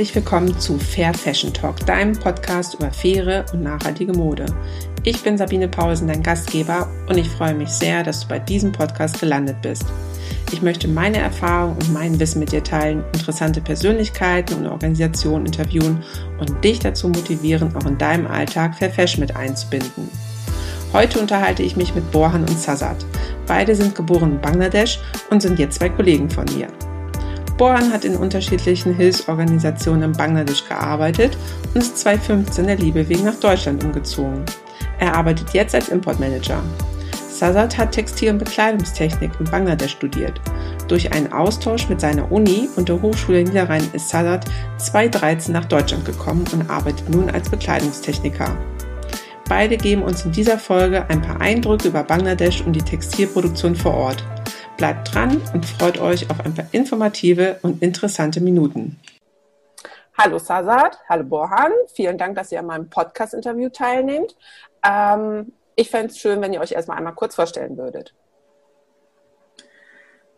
Herzlich willkommen zu Fair Fashion Talk, deinem Podcast über faire und nachhaltige Mode. Ich bin Sabine Paulsen, dein Gastgeber, und ich freue mich sehr, dass du bei diesem Podcast gelandet bist. Ich möchte meine Erfahrungen und mein Wissen mit dir teilen, interessante Persönlichkeiten und Organisationen interviewen und dich dazu motivieren, auch in deinem Alltag Fair Fashion mit einzubinden. Heute unterhalte ich mich mit Borhan und Sazad. Beide sind geboren in Bangladesch und sind jetzt zwei Kollegen von mir. Boran hat in unterschiedlichen Hilfsorganisationen in Bangladesch gearbeitet und ist 2015 der Liebe wegen nach Deutschland umgezogen. Er arbeitet jetzt als Importmanager. Sazad hat Textil- und Bekleidungstechnik in Bangladesch studiert. Durch einen Austausch mit seiner Uni und der Hochschule Niederrhein ist Sazad 2013 nach Deutschland gekommen und arbeitet nun als Bekleidungstechniker. Beide geben uns in dieser Folge ein paar Eindrücke über Bangladesch und die Textilproduktion vor Ort. Bleibt dran und freut euch auf ein paar informative und interessante Minuten. Hallo Sazad, hallo Borhan, vielen Dank, dass ihr an meinem Podcast-Interview teilnehmt. Ähm, ich fände es schön, wenn ihr euch erstmal einmal kurz vorstellen würdet.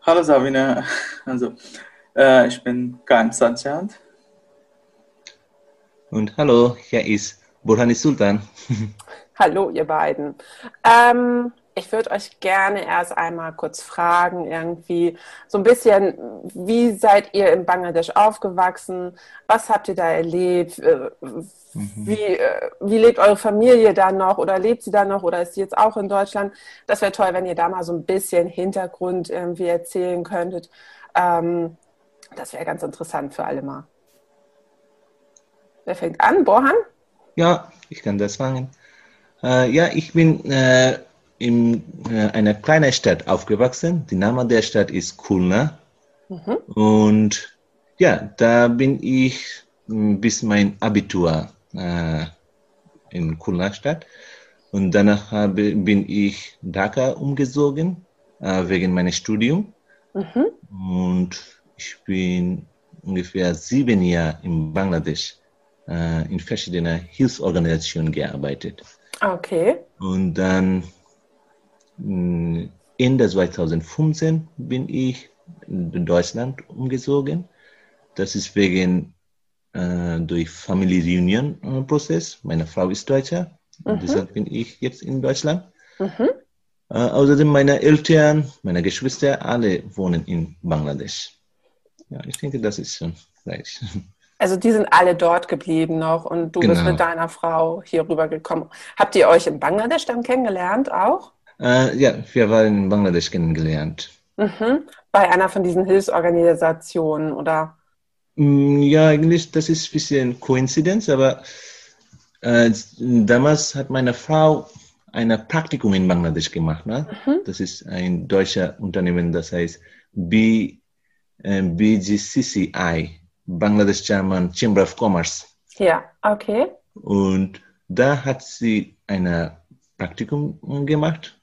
Hallo Sabine, also äh, ich bin Kaim Sajjad. Und hallo, hier ist Burhani Sultan. hallo ihr beiden. Ähm, ich würde euch gerne erst einmal kurz fragen, irgendwie so ein bisschen, wie seid ihr in Bangladesch aufgewachsen? Was habt ihr da erlebt? Äh, mhm. Wie, äh, wie lebt eure Familie da noch oder lebt sie da noch oder ist sie jetzt auch in Deutschland? Das wäre toll, wenn ihr da mal so ein bisschen Hintergrund irgendwie erzählen könntet. Ähm, das wäre ganz interessant für alle mal. Wer fängt an? Borhan? Ja, ich kann das fangen. Äh, ja, ich bin äh, in äh, einer kleinen Stadt aufgewachsen. Der Name der Stadt ist Kulna. Mhm. Und ja, da bin ich hm, bis mein Abitur äh, in Kulna Stadt. Und danach habe, bin ich Dhaka umgezogen, äh, wegen meines Studiums. Mhm. Und ich bin ungefähr sieben Jahre in Bangladesch äh, in verschiedenen Hilfsorganisationen gearbeitet. Okay. Und dann Ende 2015 bin ich in Deutschland umgezogen. Das ist wegen äh, durch Family Reunion äh, Prozess. Meine Frau ist Deutscher, mhm. deshalb bin ich jetzt in Deutschland. Mhm. Äh, außerdem meine Eltern, meine Geschwister, alle wohnen in Bangladesch. Ja, ich denke, das ist schon gleich. Also die sind alle dort geblieben noch und du genau. bist mit deiner Frau hier rüber gekommen. Habt ihr euch in Bangladesch dann kennengelernt auch? Äh, ja, wir waren in Bangladesch kennengelernt. Mhm. Bei einer von diesen Hilfsorganisationen, oder? Mm, ja, eigentlich, das ist ein bisschen Koinzidenz, aber äh, damals hat meine Frau ein Praktikum in Bangladesch gemacht. Ne? Mhm. Das ist ein deutscher Unternehmen, das heißt B, äh, BGCCI, Bangladesh German Chamber of Commerce. Ja, okay. Und da hat sie ein Praktikum gemacht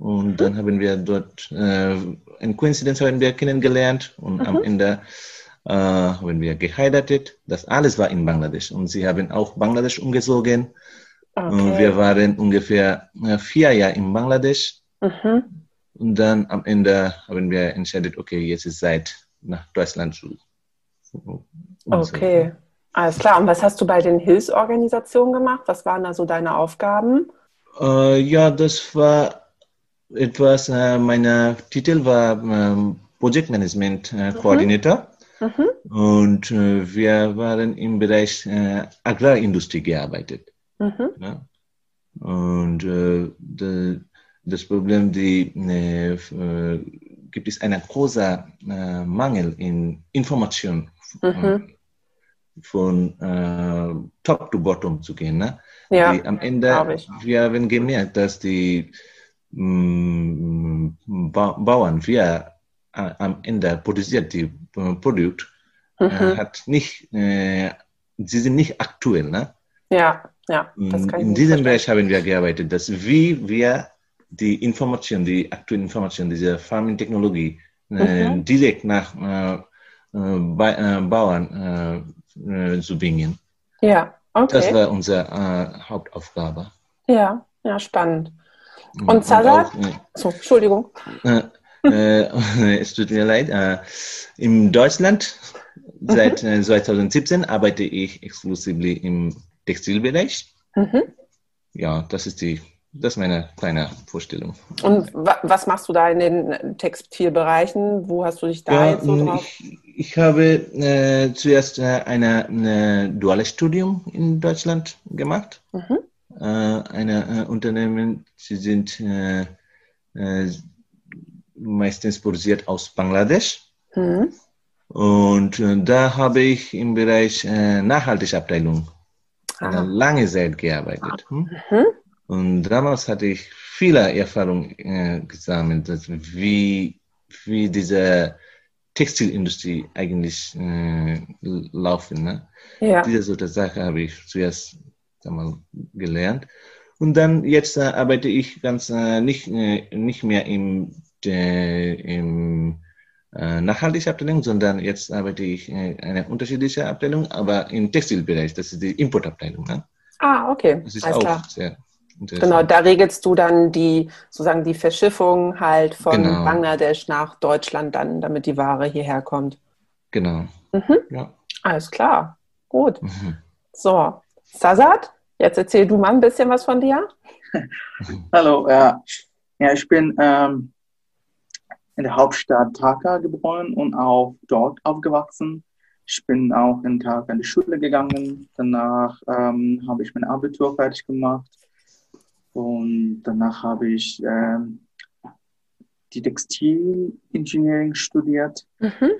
und dann haben wir dort äh, in Coincidence haben wir kennengelernt und mhm. am Ende äh, haben wir geheiratet. Das alles war in Bangladesch und sie haben auch Bangladesch umgezogen. Okay. Wir waren ungefähr äh, vier Jahre in Bangladesch. Mhm. Und dann am Ende haben wir entschieden, okay, jetzt ist Zeit, nach Deutschland zu. Okay, alles klar. Und was hast du bei den Hilfsorganisationen gemacht? Was waren da so deine Aufgaben? Äh, ja, das war etwas, äh, mein Titel war äh, Projektmanagement äh, Coordinator. Mhm. Und äh, wir waren im Bereich äh, Agrarindustrie gearbeitet. Mhm. Ja? Und äh, de, das Problem, die gibt es einen großen Mangel in Information mhm. von äh, Top to Bottom zu gehen. Ne? Ja, die, am Ende, wir haben gemerkt, dass die Mm, Bauern, wir äh, am Ende produziert die äh, Produkt, äh, mhm. hat nicht, äh, sie sind nicht aktuell, ne? Ja, ja. Das kann In diesem Bereich haben wir gearbeitet, dass wie wir die Information, die aktuelle Information dieser Farming-Technologie mhm. direkt nach Bauern zu bringen. Ja, okay. Das war unsere Hauptaufgabe. Ja, ja, spannend. Und Salah? so, Entschuldigung. Äh, äh, es tut mir leid. Äh, in Deutschland Seit äh, 2017 arbeite ich exklusiv im Textilbereich. Mhm. Ja, das ist die, das ist meine kleine Vorstellung. Und wa was machst du da in den Textilbereichen? Wo hast du dich da Ja, jetzt so drauf? ich, ich habe äh, zuerst äh, eine duales Studium in Deutschland gemacht. Mhm. Äh, eine äh, Unternehmen, sie sind äh, äh, meistens produziert aus Bangladesch. Mhm. Und äh, da habe ich im Bereich äh, Nachhaltigabteilung eine Ah. lange Zeit gearbeitet. Hm? Mhm. Und damals hatte ich viele Erfahrungen äh, gesammelt, wie, wie diese Textilindustrie eigentlich äh, laufen. Ne? Ja. Diese Sache habe ich zuerst einmal gelernt. Und dann jetzt äh, arbeite ich ganz äh, nicht, äh, nicht mehr im, äh, im äh, nachhaltige Abteilung, sondern jetzt arbeite ich in eine unterschiedliche Abteilung, aber im Textilbereich. Das ist die Importabteilung. Ne? Ah, okay. Das ist Alles auch klar. sehr interessant. Genau, da regelst du dann die, sozusagen die Verschiffung halt von Genau. Bangladesch nach Deutschland dann, damit die Ware hierher kommt. Genau. Mhm. Ja. Alles klar. Gut. Mhm. So, Sazat, jetzt erzähl du mal ein bisschen was von dir. Hallo, ja, ja ich bin ähm, in der Hauptstadt Dhaka geboren und auch dort aufgewachsen. Ich bin auch in Dhaka in die Schule gegangen. Danach ähm, habe ich mein Abitur fertig gemacht und danach habe ich ähm, die Textilengineering studiert. Mhm.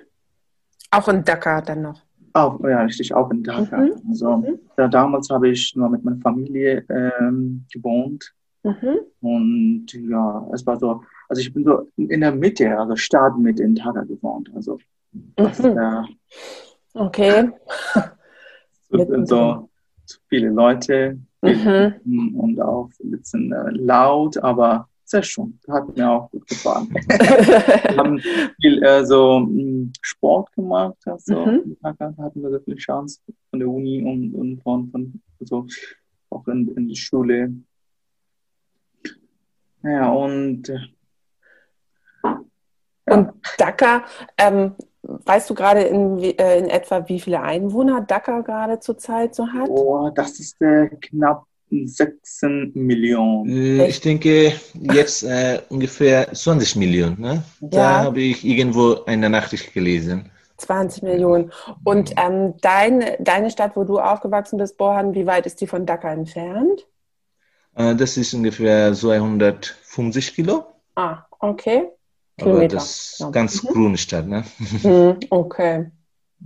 Auch in Dhaka dann noch. Auch, ja, richtig, auch in Dhaka. Mhm. Also, Mhm. da, damals habe ich nur mit meiner Familie ähm, gewohnt. Mhm. Und ja, es war so, also ich bin so in der Mitte, also Stadtmitte in Dhaka gewohnt. Also das, Mhm. äh, Okay. so, so viele Leute Mhm. und auch ein bisschen äh, laut, aber schön. Hat mir auch gut gefallen. Wir haben viel äh, so mh, Sport gemacht, also Mhm. hatten wir so viel Chance von der Uni und, und von, von also auch in, in die Schule. Ja, und äh, Und Dhaka, ähm, weißt du gerade in, äh, in etwa, wie viele Einwohner Dhaka gerade zurzeit so hat? Oh, das ist äh, knapp 16 Millionen. Äh, Ich denke jetzt äh, ungefähr 20 Millionen. Ne? Da Ja. habe ich irgendwo eine Nachricht gelesen. 20 Millionen. Und ähm, dein, deine Stadt, wo du aufgewachsen bist, Bohan, wie weit ist die von Dhaka entfernt? Äh, das ist ungefähr 250 Kilo. Ah, okay. Aber Kilometer. das ist Ja. ganz Mhm. grüne Stadt. Ne? Hm, okay,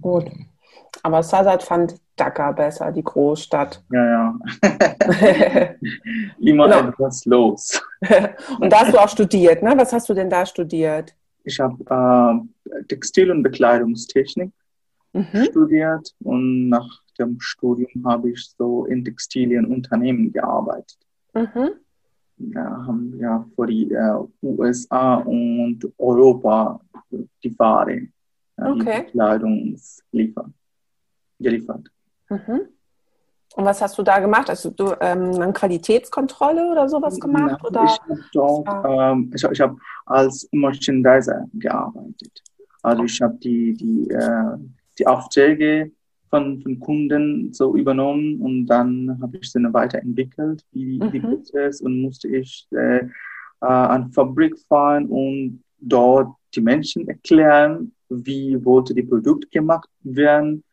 gut. Aber Sazat fand Dhaka besser, die Großstadt. Ja, ja. Immer Genau. etwas los. Und da hast du auch studiert, ne? Was hast du denn da studiert? Ich habe äh, Textil- und Bekleidungstechnik Mhm. studiert und nach dem Studium habe ich so in Textilienunternehmen gearbeitet. Mhm. Da haben wir für die äh, USA und Europa die Ware, die Okay. Bekleidung liefern, geliefert. Mhm. Und was hast du da gemacht? Also du ähm, eine Qualitätskontrolle oder sowas gemacht? Ja, Oder? Ich habe dort, Ah. ähm, ich, ich habe als Merchandiser gearbeitet. Also ich habe die, die, äh, die Aufträge von, von Kunden so übernommen und dann habe ich sie weiterentwickelt, wie die Mhm. Prozess und musste ich äh, äh, an Fabrik fahren und dort die Menschen erklären, wie wollte die Produkt gemacht werden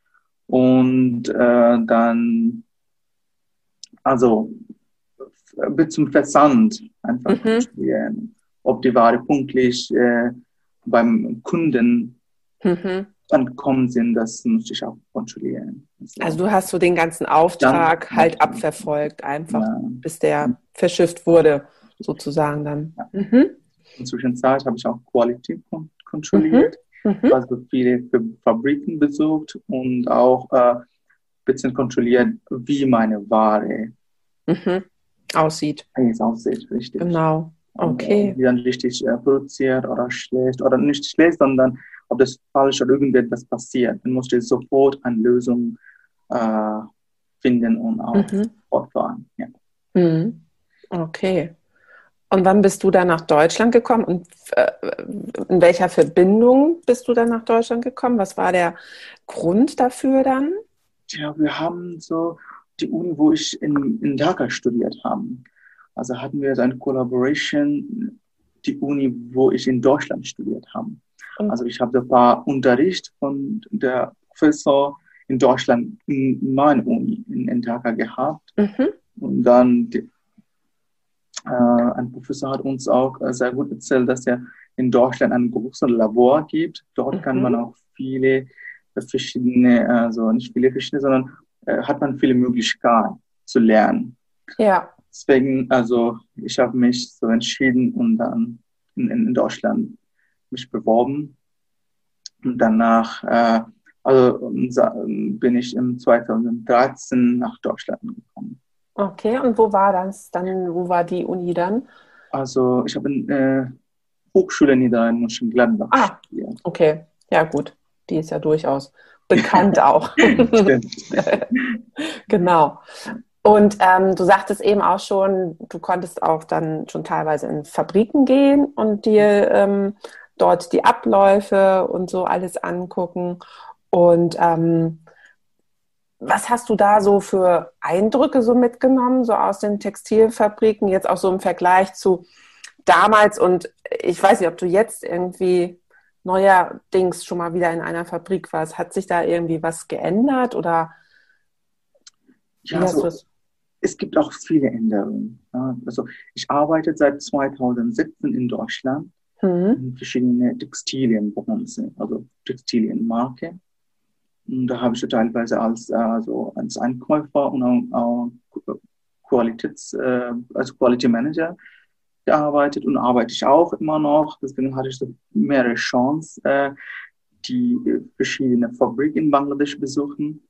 und äh, dann also bis zum Versand einfach Mhm. kontrollieren, ob die Ware pünktlich äh, beim Kunden Mhm. angekommen sind, das muss ich auch kontrollieren. Also du hast so den ganzen Auftrag Ja. halt abverfolgt, einfach ja, bis der verschifft wurde, sozusagen dann. Mhm. inzwischen habe ich auch Quality kon kontrolliert, Mhm. Also viele Fa- Fabriken besucht und auch äh, ein bisschen kontrolliert, wie meine Ware Mhm. Aussieht. eigentlich aussieht, richtig. Genau. Okay. Und, äh, wie dann richtig äh, produziert oder schlecht oder nicht schlecht, sondern ob das falsch oder irgendetwas passiert. Dann musste ich sofort eine Lösung äh, finden und auch Mhm. fortfahren. Ja. Mhm. Okay. Und wann bist du dann nach Deutschland gekommen und äh, in welcher Verbindung bist du dann nach Deutschland gekommen? Was war der Grund dafür dann? Ja, wir haben so die Uni, wo ich in, in Dhaka studiert habe. Also hatten wir so eine Collaboration, die Uni, wo ich in Deutschland studiert habe. Also ich habe ein paar Unterricht von der Professor in Deutschland in meiner Uni in, in Dhaka gehabt. Mhm. Und dann die, ein Professor hat uns auch äh, sehr gut erzählt, dass er in Deutschland ein großes Labor gibt. Dort mhm. kann man auch viele verschiedene, also nicht viele verschiedene, sondern äh, hat man viele Möglichkeiten zu lernen. Ja. Deswegen, also ich habe mich so entschieden und dann in, in Deutschland mich beworben. Und danach, äh, also bin ich im 2013 nach Deutschland gekommen. Okay, und wo war das dann? Wo war die Uni dann? Also ich habe in äh, Hochschule Niederrhein Mönchengladbach ah, studiert. Okay, ja gut, die ist ja durchaus bekannt auch. genau. Und ähm, du sagtest eben auch schon, du konntest auch dann schon teilweise in Fabriken gehen und dir ähm, dort die Abläufe und so alles angucken. Und ähm, was hast du da so für Eindrücke so mitgenommen, so aus den Textilfabriken, jetzt auch so im Vergleich zu damals? Und ich weiß nicht, ob du jetzt irgendwie neuerdings schon mal wieder in einer Fabrik warst. Hat sich da irgendwie was geändert oder? Ja, also, es gibt auch viele Änderungen. Also ich arbeite seit 2017 in Deutschland mhm. in verschiedenen Textilienbranchen, also Textilienmarke. Und da habe ich teilweise als, also als Einkäufer und auch, Qualitäts, äh, als Quality Manager gearbeitet und arbeite ich auch immer noch. Deswegen hatte ich so mehrere Chancen, äh, die verschiedenen Fabriken in Bangladesch besuchen.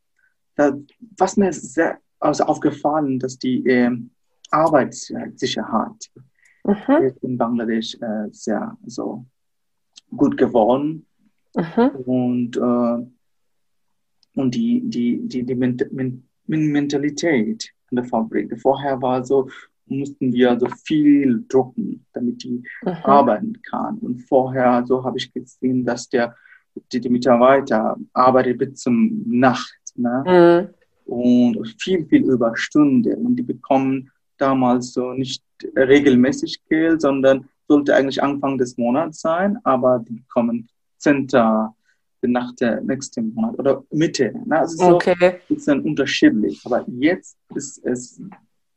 Da, was mir sehr also aufgefallen, dass die äh, Arbeitssicherheit mhm. in Bangladesch äh, sehr so gut geworden. Mhm. Und, äh, und die, die, die, die Mentalität in der Fabrik. Vorher war so, mussten wir so viel drucken, damit die mhm. arbeiten kann. Und vorher, so habe ich gesehen, dass der, die, die Mitarbeiter arbeitet bis zum Nacht. Ne? Mhm. Und viel, viel Überstunde. Und die bekommen damals so nicht regelmäßig Geld, sondern sollte eigentlich Anfang des Monats sein, aber die bekommen Center nach der nächsten Monat oder Mitte. Ne? Also so okay. ist dann unterschiedlich. Aber jetzt ist es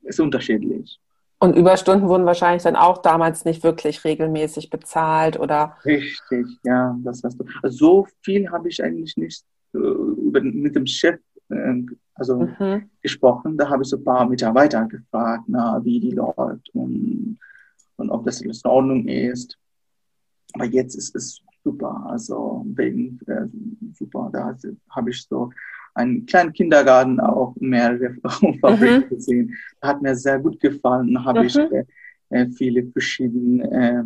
ist unterschiedlich. Und Überstunden wurden wahrscheinlich dann auch damals nicht wirklich regelmäßig bezahlt, oder? Richtig, ja, das hast du. Also so viel habe ich eigentlich nicht äh, mit dem Chef äh, also mhm. gesprochen. Da habe ich so ein paar Mitarbeiter gefragt, na, wie die läuft und, und ob das in Ordnung ist. Aber jetzt ist es super, also wegen äh, super. Da habe ich so einen kleinen Kindergarten auch mehrere Fabriken mhm. gesehen. Hat mir sehr gut gefallen. Habe mhm. ich äh, äh, viele verschiedene äh,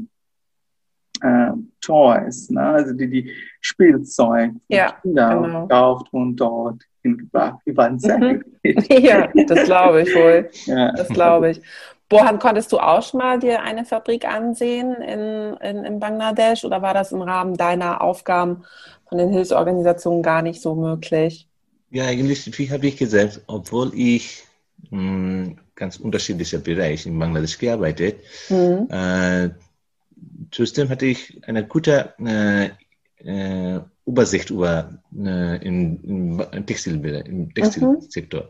äh, Toys, ne? also die, die Spielzeug ja, Kinder genau. gekauft und dort hingebracht. Die waren sehr mhm. Ja, das glaube ich wohl. Ja. Das glaube ich. Bohan, konntest du auch schon mal dir eine Fabrik ansehen in, in, in Bangladesch oder war das im Rahmen deiner Aufgaben von den Hilfsorganisationen gar nicht so möglich? Ja, eigentlich, habe ich gesagt, obwohl ich mh, hm, ganz unterschiedliche Bereiche in Bangladesch gearbeitet, mhm. äh, trotzdem hatte ich eine gute äh, äh, Übersicht über äh, im, im, Textil, im Textilsektor, mhm.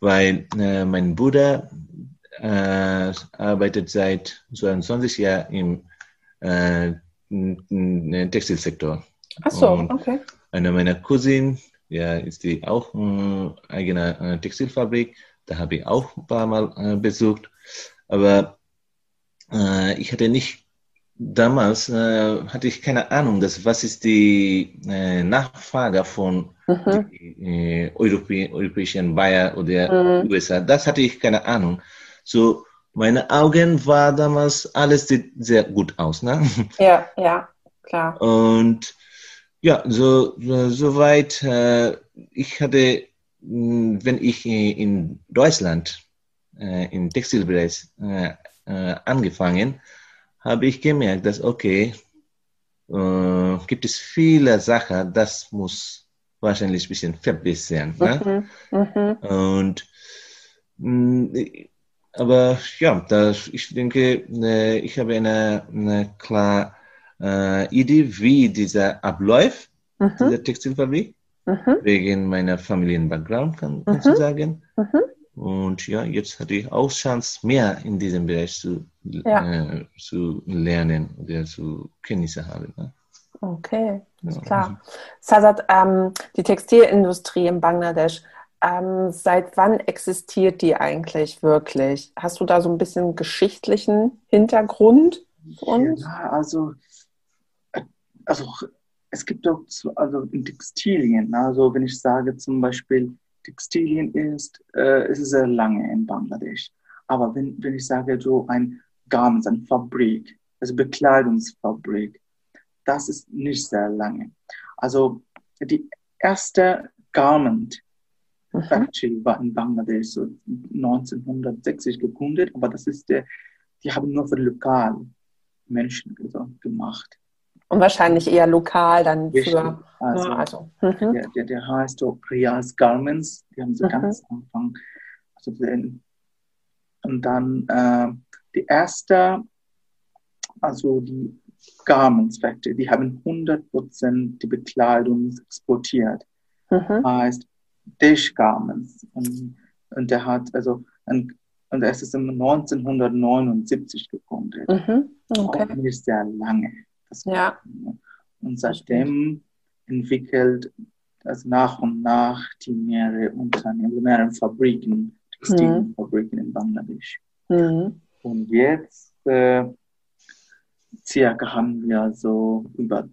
weil äh, mein Bruder äh, arbeitet seit 22 Jahren im äh, Textilsektor. Ach so, Und okay. Eine meiner Cousinen ja, ist die auch äh, eigene äh, Textilfabrik. Da habe ich auch ein paar Mal äh, besucht. Aber äh, ich hatte nicht, damals äh, hatte ich keine Ahnung, dass, was ist die äh, Nachfrage von mhm. die, Europä europäischen Bayer oder mhm. USA. Das hatte ich keine Ahnung. So, meine Augen war damals alles sieht sehr gut aus, ne? Ja, ja, klar. Und ja, so, so weit. Äh, ich hatte, hm, wenn ich in Deutschland äh, im Textilbereich äh, äh, angefangen, habe ich gemerkt, dass okay, äh, gibt es viele Sachen, das muss wahrscheinlich ein bisschen verbessern. Ne? Mhm. Mhm. Und mh, mm, aber ja, das, ich denke, äh, ich habe eine, eine klare äh, Idee, wie dieser abläuft, mhm. dieser Textilfabrik, mhm. wegen meiner Familienbackground, kann, mhm. du sagen. Mhm. Und ja, jetzt hatte ich auch Chance, mehr in diesem Bereich zu, ja. äh, zu lernen oder zu Kenntnisse haben. Ne? Okay, ist ja. klar. Sazat, ähm, die Textilindustrie in Bangladesch, ähm, seit wann existiert die eigentlich wirklich? Hast du da so ein bisschen geschichtlichen Hintergrund uns? Ja, also, also es gibt auch so, also in Textilien, also wenn ich sage zum Beispiel, Textilien ist, äh, ist sehr lange in Bangladesch. Aber wenn, wenn ich sage so ein Garment, eine Fabrik, also Bekleidungsfabrik, das ist nicht sehr lange. Also die erste Garment. Factory war in Bangladesch so 1960 gegründet, aber das ist der, die haben nur für lokalen Menschen gemacht. Und wahrscheinlich eher lokal dann Richtig. für. Also, ja, also. Mhm. Der, der, der heißt so Rias Garments, die haben so mhm. ganz am Anfang. Also den, und dann äh, die erste, also die Garments Factory, die haben 100% die Bekleidung exportiert. Mhm. Heißt Dish Garments. Und, und der hat, also, ein, und es ist im 1979 gegründet. Mhm. Okay. Auch nicht sehr lange. ja. Und seitdem entwickelt also nach und nach die mehrere Unternehmen, mehrere Fabriken, Textilfabriken mhm. in Bangladesch. Mhm. Und jetzt äh, circa haben wir so über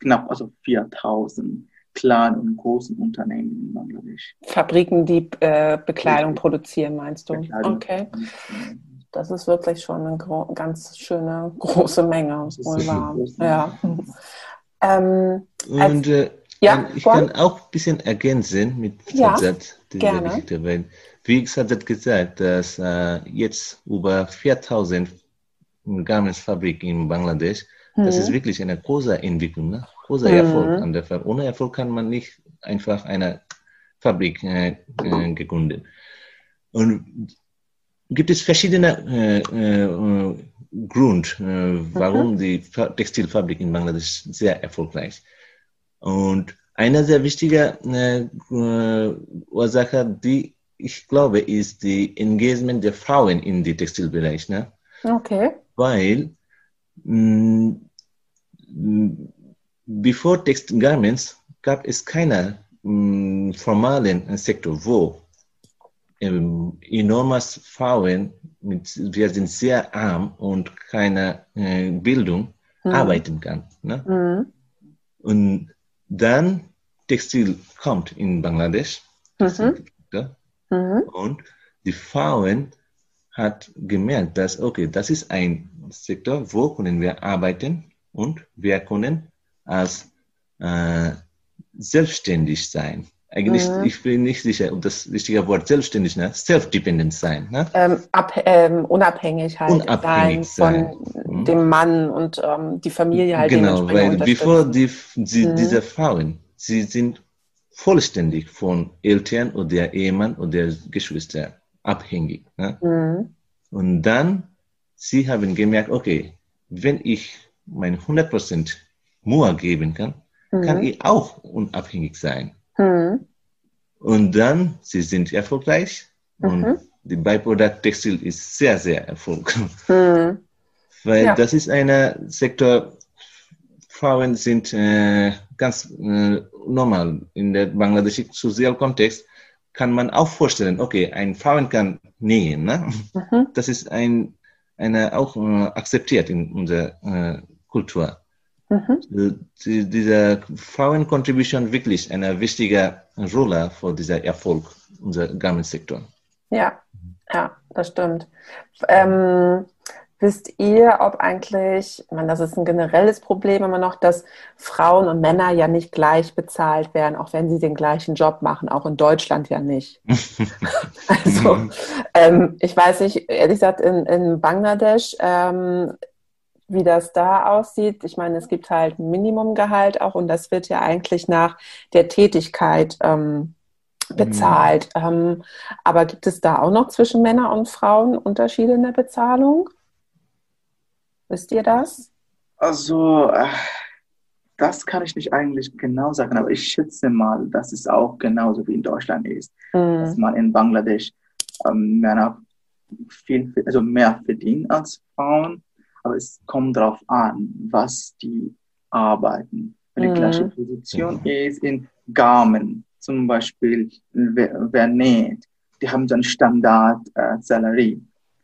knapp also 4000 kleinen und großen Unternehmen in Bangladesch. Fabriken, die äh, Bekleidung produzieren, meinst du? Bekleidung. Okay. Das ist wirklich schon eine ganz schöne große Menge, wohl wahr. Ja. ähm, und äh, ja, ich kann auch ein bisschen ergänzen mit ja, Satz, gerne. Geschichte, weil, wie hat gesagt, dass äh, jetzt über 4000 Garmentsfabrik in Bangladesch. Mhm. Das ist mhm. wirklich eine große Entwicklung, ne? Großer mhm. Erfolg an der Fabrik. Ohne Erfolg kann man nicht einfach eine Fabrik äh, äh, gegründet. Und gibt es verschiedene äh, äh, Grund, äh, warum mhm. die Textilfabrik in Bangladesch sehr erfolgreich. Und eine sehr wichtige äh, äh, Ursache, die ich glaube, ist die Engagement der Frauen in den Textilbereich. Ne? Okay weil mh, mm, bevor Text Garments gab es keinen mm, formalen Sektor, wo ähm, enormes Frauen mit, wir sind sehr arm und keine äh, Bildung mhm. arbeiten kann. Ne? Mhm. Und dann Textil kommt in Bangladesch mhm. mhm. und die Frauen hat gemerkt, dass, okay, das ist ein Sektor, wo können wir arbeiten und wir können als äh, selbstständig sein. Eigentlich, mhm. ich bin nicht sicher, ob das richtige Wort selbstständig, ne? self-dependent sein. Ne? Ähm, ab, ähm, unabhängig halt unabhängig sein, sein. von mhm. dem Mann und ähm, die Familie halt Genau, weil bevor die, die mhm. diese Frauen, sie sind vollständig von Eltern oder Ehemann oder Geschwistern abhängig. Ne? Mhm. Und dann, sie haben gemerkt, okay, wenn ich mein 100% Mua geben kann, mhm. kann ich auch unabhängig sein. Mhm. Und dann, sie sind erfolgreich und mhm. die Byproduct Textil ist sehr, sehr erfolgreich. Mhm. Weil ja. das ist ein Sektor, Frauen sind äh, ganz äh, normal in der bangladeschischen Sozialkontext kann man auch vorstellen, okay, ein Frauen kann nähen. Ne? Mhm. Das ist ein, eine, auch äh, akzeptiert in unserer äh, Kultur. Mhm. Die, diese Frauen-Contribution wirklich eine wichtige Rolle für dieser Erfolg unserer Garment-Sektor. Ja, ja, das stimmt. Ähm, Wisst ihr, ob eigentlich, ich meine, das ist ein generelles Problem immer noch, dass Frauen und Männer ja nicht gleich bezahlt werden, auch wenn sie den gleichen Job machen, auch in Deutschland ja nicht. also, mhm. ähm, ich weiß nicht, ehrlich gesagt, in, in Bangladesch, ähm, wie das da aussieht. Ich meine, es gibt halt ein Minimumgehalt auch und das wird ja eigentlich nach der Tätigkeit ähm, bezahlt. Mhm. Ähm, aber gibt es da auch noch zwischen Männern und Frauen Unterschiede in der Bezahlung? Wisst ihr das? Also, äh, das kann ich nicht eigentlich genau sagen, aber ich schätze mal, dass es auch genauso wie in Deutschland ist. Mhm. Dass man in Bangladesch ähm, Männer viel, also mehr verdienen als Frauen, aber es kommt darauf an, was die arbeiten. Wenn die mhm. gleiche Position mhm. ist in Garmen, zum Beispiel, wer, wer näht, die haben so ein Standard-Salary. Äh,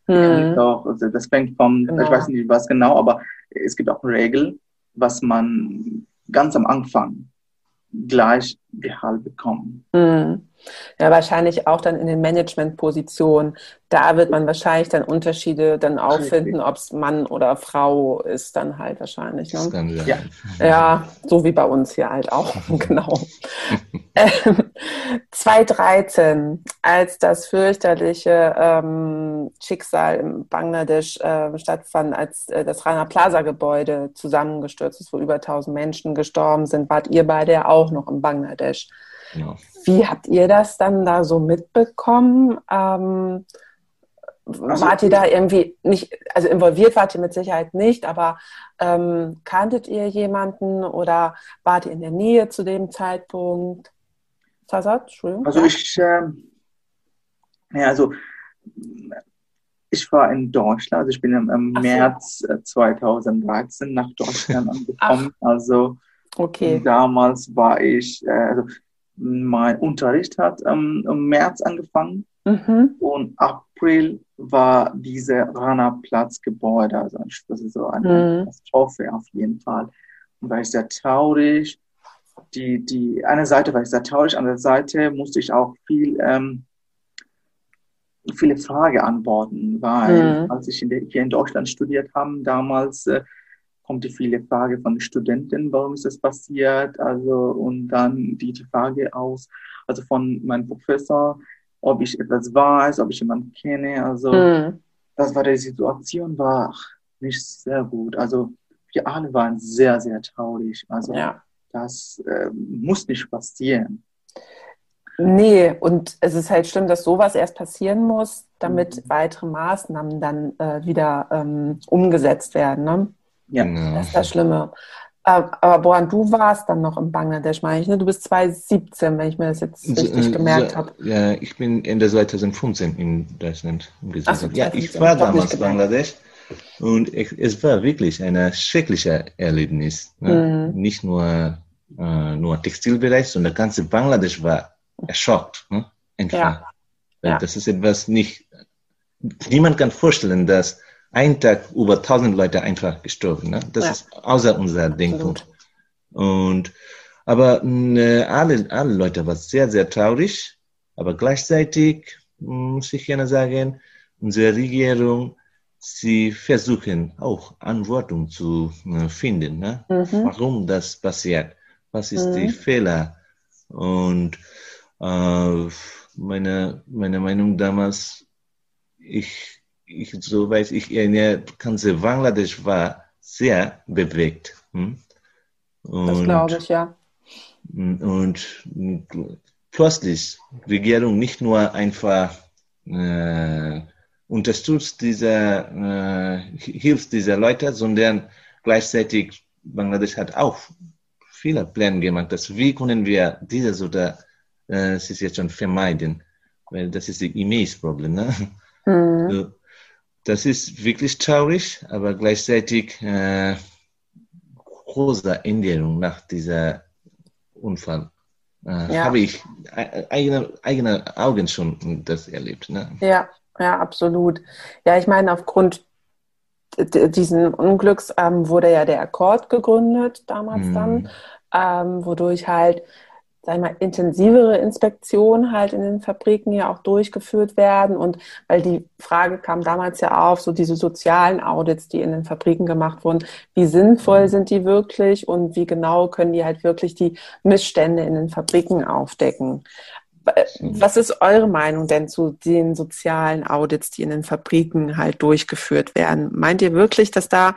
Mhm. Auch, also das fängt vom, genau. ich weiß nicht was genau, aber es gibt auch Regeln, was man ganz am Anfang gleich Gehalt bekommen. Mhm. Ja, wahrscheinlich auch dann in den Managementpositionen. Da wird man wahrscheinlich dann Unterschiede dann auch finden, ob es Mann oder Frau ist, dann halt wahrscheinlich. Ne? Ja. ja, so wie bei uns hier halt auch, genau. 2013, als das fürchterliche ähm, Schicksal in Bangladesch äh, stattfand, als äh, das Rana Plaza Gebäude zusammengestürzt ist, wo über 1000 Menschen gestorben sind, wart ihr beide ja auch noch in Bangladesch. Ja. Wie habt ihr das dann da so mitbekommen? Ähm, also, wart ihr da irgendwie nicht, also involviert wart ihr mit Sicherheit nicht, aber ähm, kanntet ihr jemanden oder wart ihr in der Nähe zu dem Zeitpunkt? Sasat, Entschuldigung. Also ich, äh, ja, also ich war in Deutschland, also ich bin im, im März 2013 äh, nach Deutschland angekommen. Ach. Also okay. damals war ich, äh, also mein Unterricht hat ähm, im März angefangen mhm. und April war diese Rana Platz Gebäude, also das ist so eine mhm. Katastrophe auf jeden Fall. Und war ich sehr traurig. Die, die eine Seite war ich sehr traurig, an der Seite musste ich auch viel ähm, viele Fragen antworten, weil mhm. als ich in der, hier in Deutschland studiert habe, damals äh, kommt die viele Frage von Studenten, warum ist das passiert? Also, und dann die, die Frage aus, also von meinem Professor, ob ich etwas weiß, ob ich jemanden kenne. Also, mhm. das war die Situation, war nicht sehr gut. Also, wir alle waren sehr, sehr traurig. Also, ja. das äh, muss nicht passieren. Nee, und es ist halt schlimm, dass sowas erst passieren muss, damit mhm. weitere Maßnahmen dann äh, wieder ähm, umgesetzt werden. Ne? Ja. Genau. Das ist das Schlimme. Äh, aber Boran, du warst dann noch in Bangladesch, meine ich, ne? Du bist 2017, wenn ich mir das jetzt richtig so, gemerkt habe. Ja, ich bin Ende 2015 in Deutschland gewesen. ja, ich war damals in Bangladesch und ich, es war wirklich ein schreckliches Erlebnis. Ne? Mhm. Nicht nur, äh, nur Textilbereich, sondern ganze Bangladesch war erschockt. Ne? Einfach. Ja. ja. Das ist etwas nicht, niemand kann vorstellen, dass ein Tag über 1000 Leute einfach gestorben. Ne? Das ja. ist außer unser Denkpunkt. Und, aber äh, alle, alle Leute waren sehr, sehr traurig. Aber gleichzeitig muss ich gerne sagen, unsere Regierung, sie versuchen auch Antworten zu äh, finden. Ne? Mhm. Warum das passiert? Was ist mhm. die Fehler? Und äh, meine, meine Meinung damals, ich ich, so weiß ich, eine ganze Bangladesch war sehr bewegt. Hm? Und, das glaube ich, ja. Und plötzlich Regierung nicht nur einfach äh, unterstützt diese, äh, hilft dieser Leute, sondern gleichzeitig Bangladesch hat auch viele Pläne gemacht, dass wie können wir diese oder äh, Situation vermeiden, weil das ist die Image-Problem. Ne? Mhm. So, das ist wirklich traurig, aber gleichzeitig äh, große Änderung nach dieser Unfall. Äh, ja. Habe ich eigene, eigene Augen schon das erlebt. Ne? Ja, ja, absolut. Ja, ich meine, aufgrund diesen Unglücks ähm, wurde ja der Akkord gegründet damals mhm. dann, ähm, wodurch halt sag mal, intensivere Inspektionen halt in den Fabriken ja auch durchgeführt werden. Und weil die Frage kam damals ja auf, so diese sozialen Audits, die in den Fabriken gemacht wurden, wie sinnvoll mhm. sind die wirklich und wie genau können die halt wirklich die Missstände in den Fabriken aufdecken? Mhm. Was ist eure Meinung denn zu den sozialen Audits, die in den Fabriken halt durchgeführt werden? Meint ihr wirklich, dass da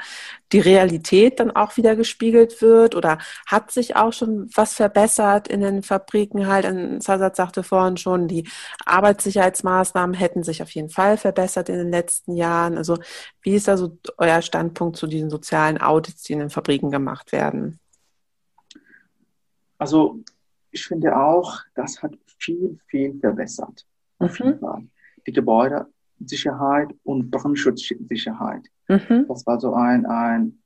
die Realität dann auch wieder gespiegelt wird oder hat sich auch schon was verbessert in den Fabriken halt? Sasat sagte vorhin schon, die Arbeitssicherheitsmaßnahmen hätten sich auf jeden Fall verbessert in den letzten Jahren. Also wie ist da so euer Standpunkt zu diesen sozialen Audits, die in den Fabriken gemacht werden? Also ich finde auch, das hat viel, viel verbessert. Auf jeden mhm. Fall. Die Gebäudesicherheit und Brandschutzsicherheit. Mhm. Das war so ein, ein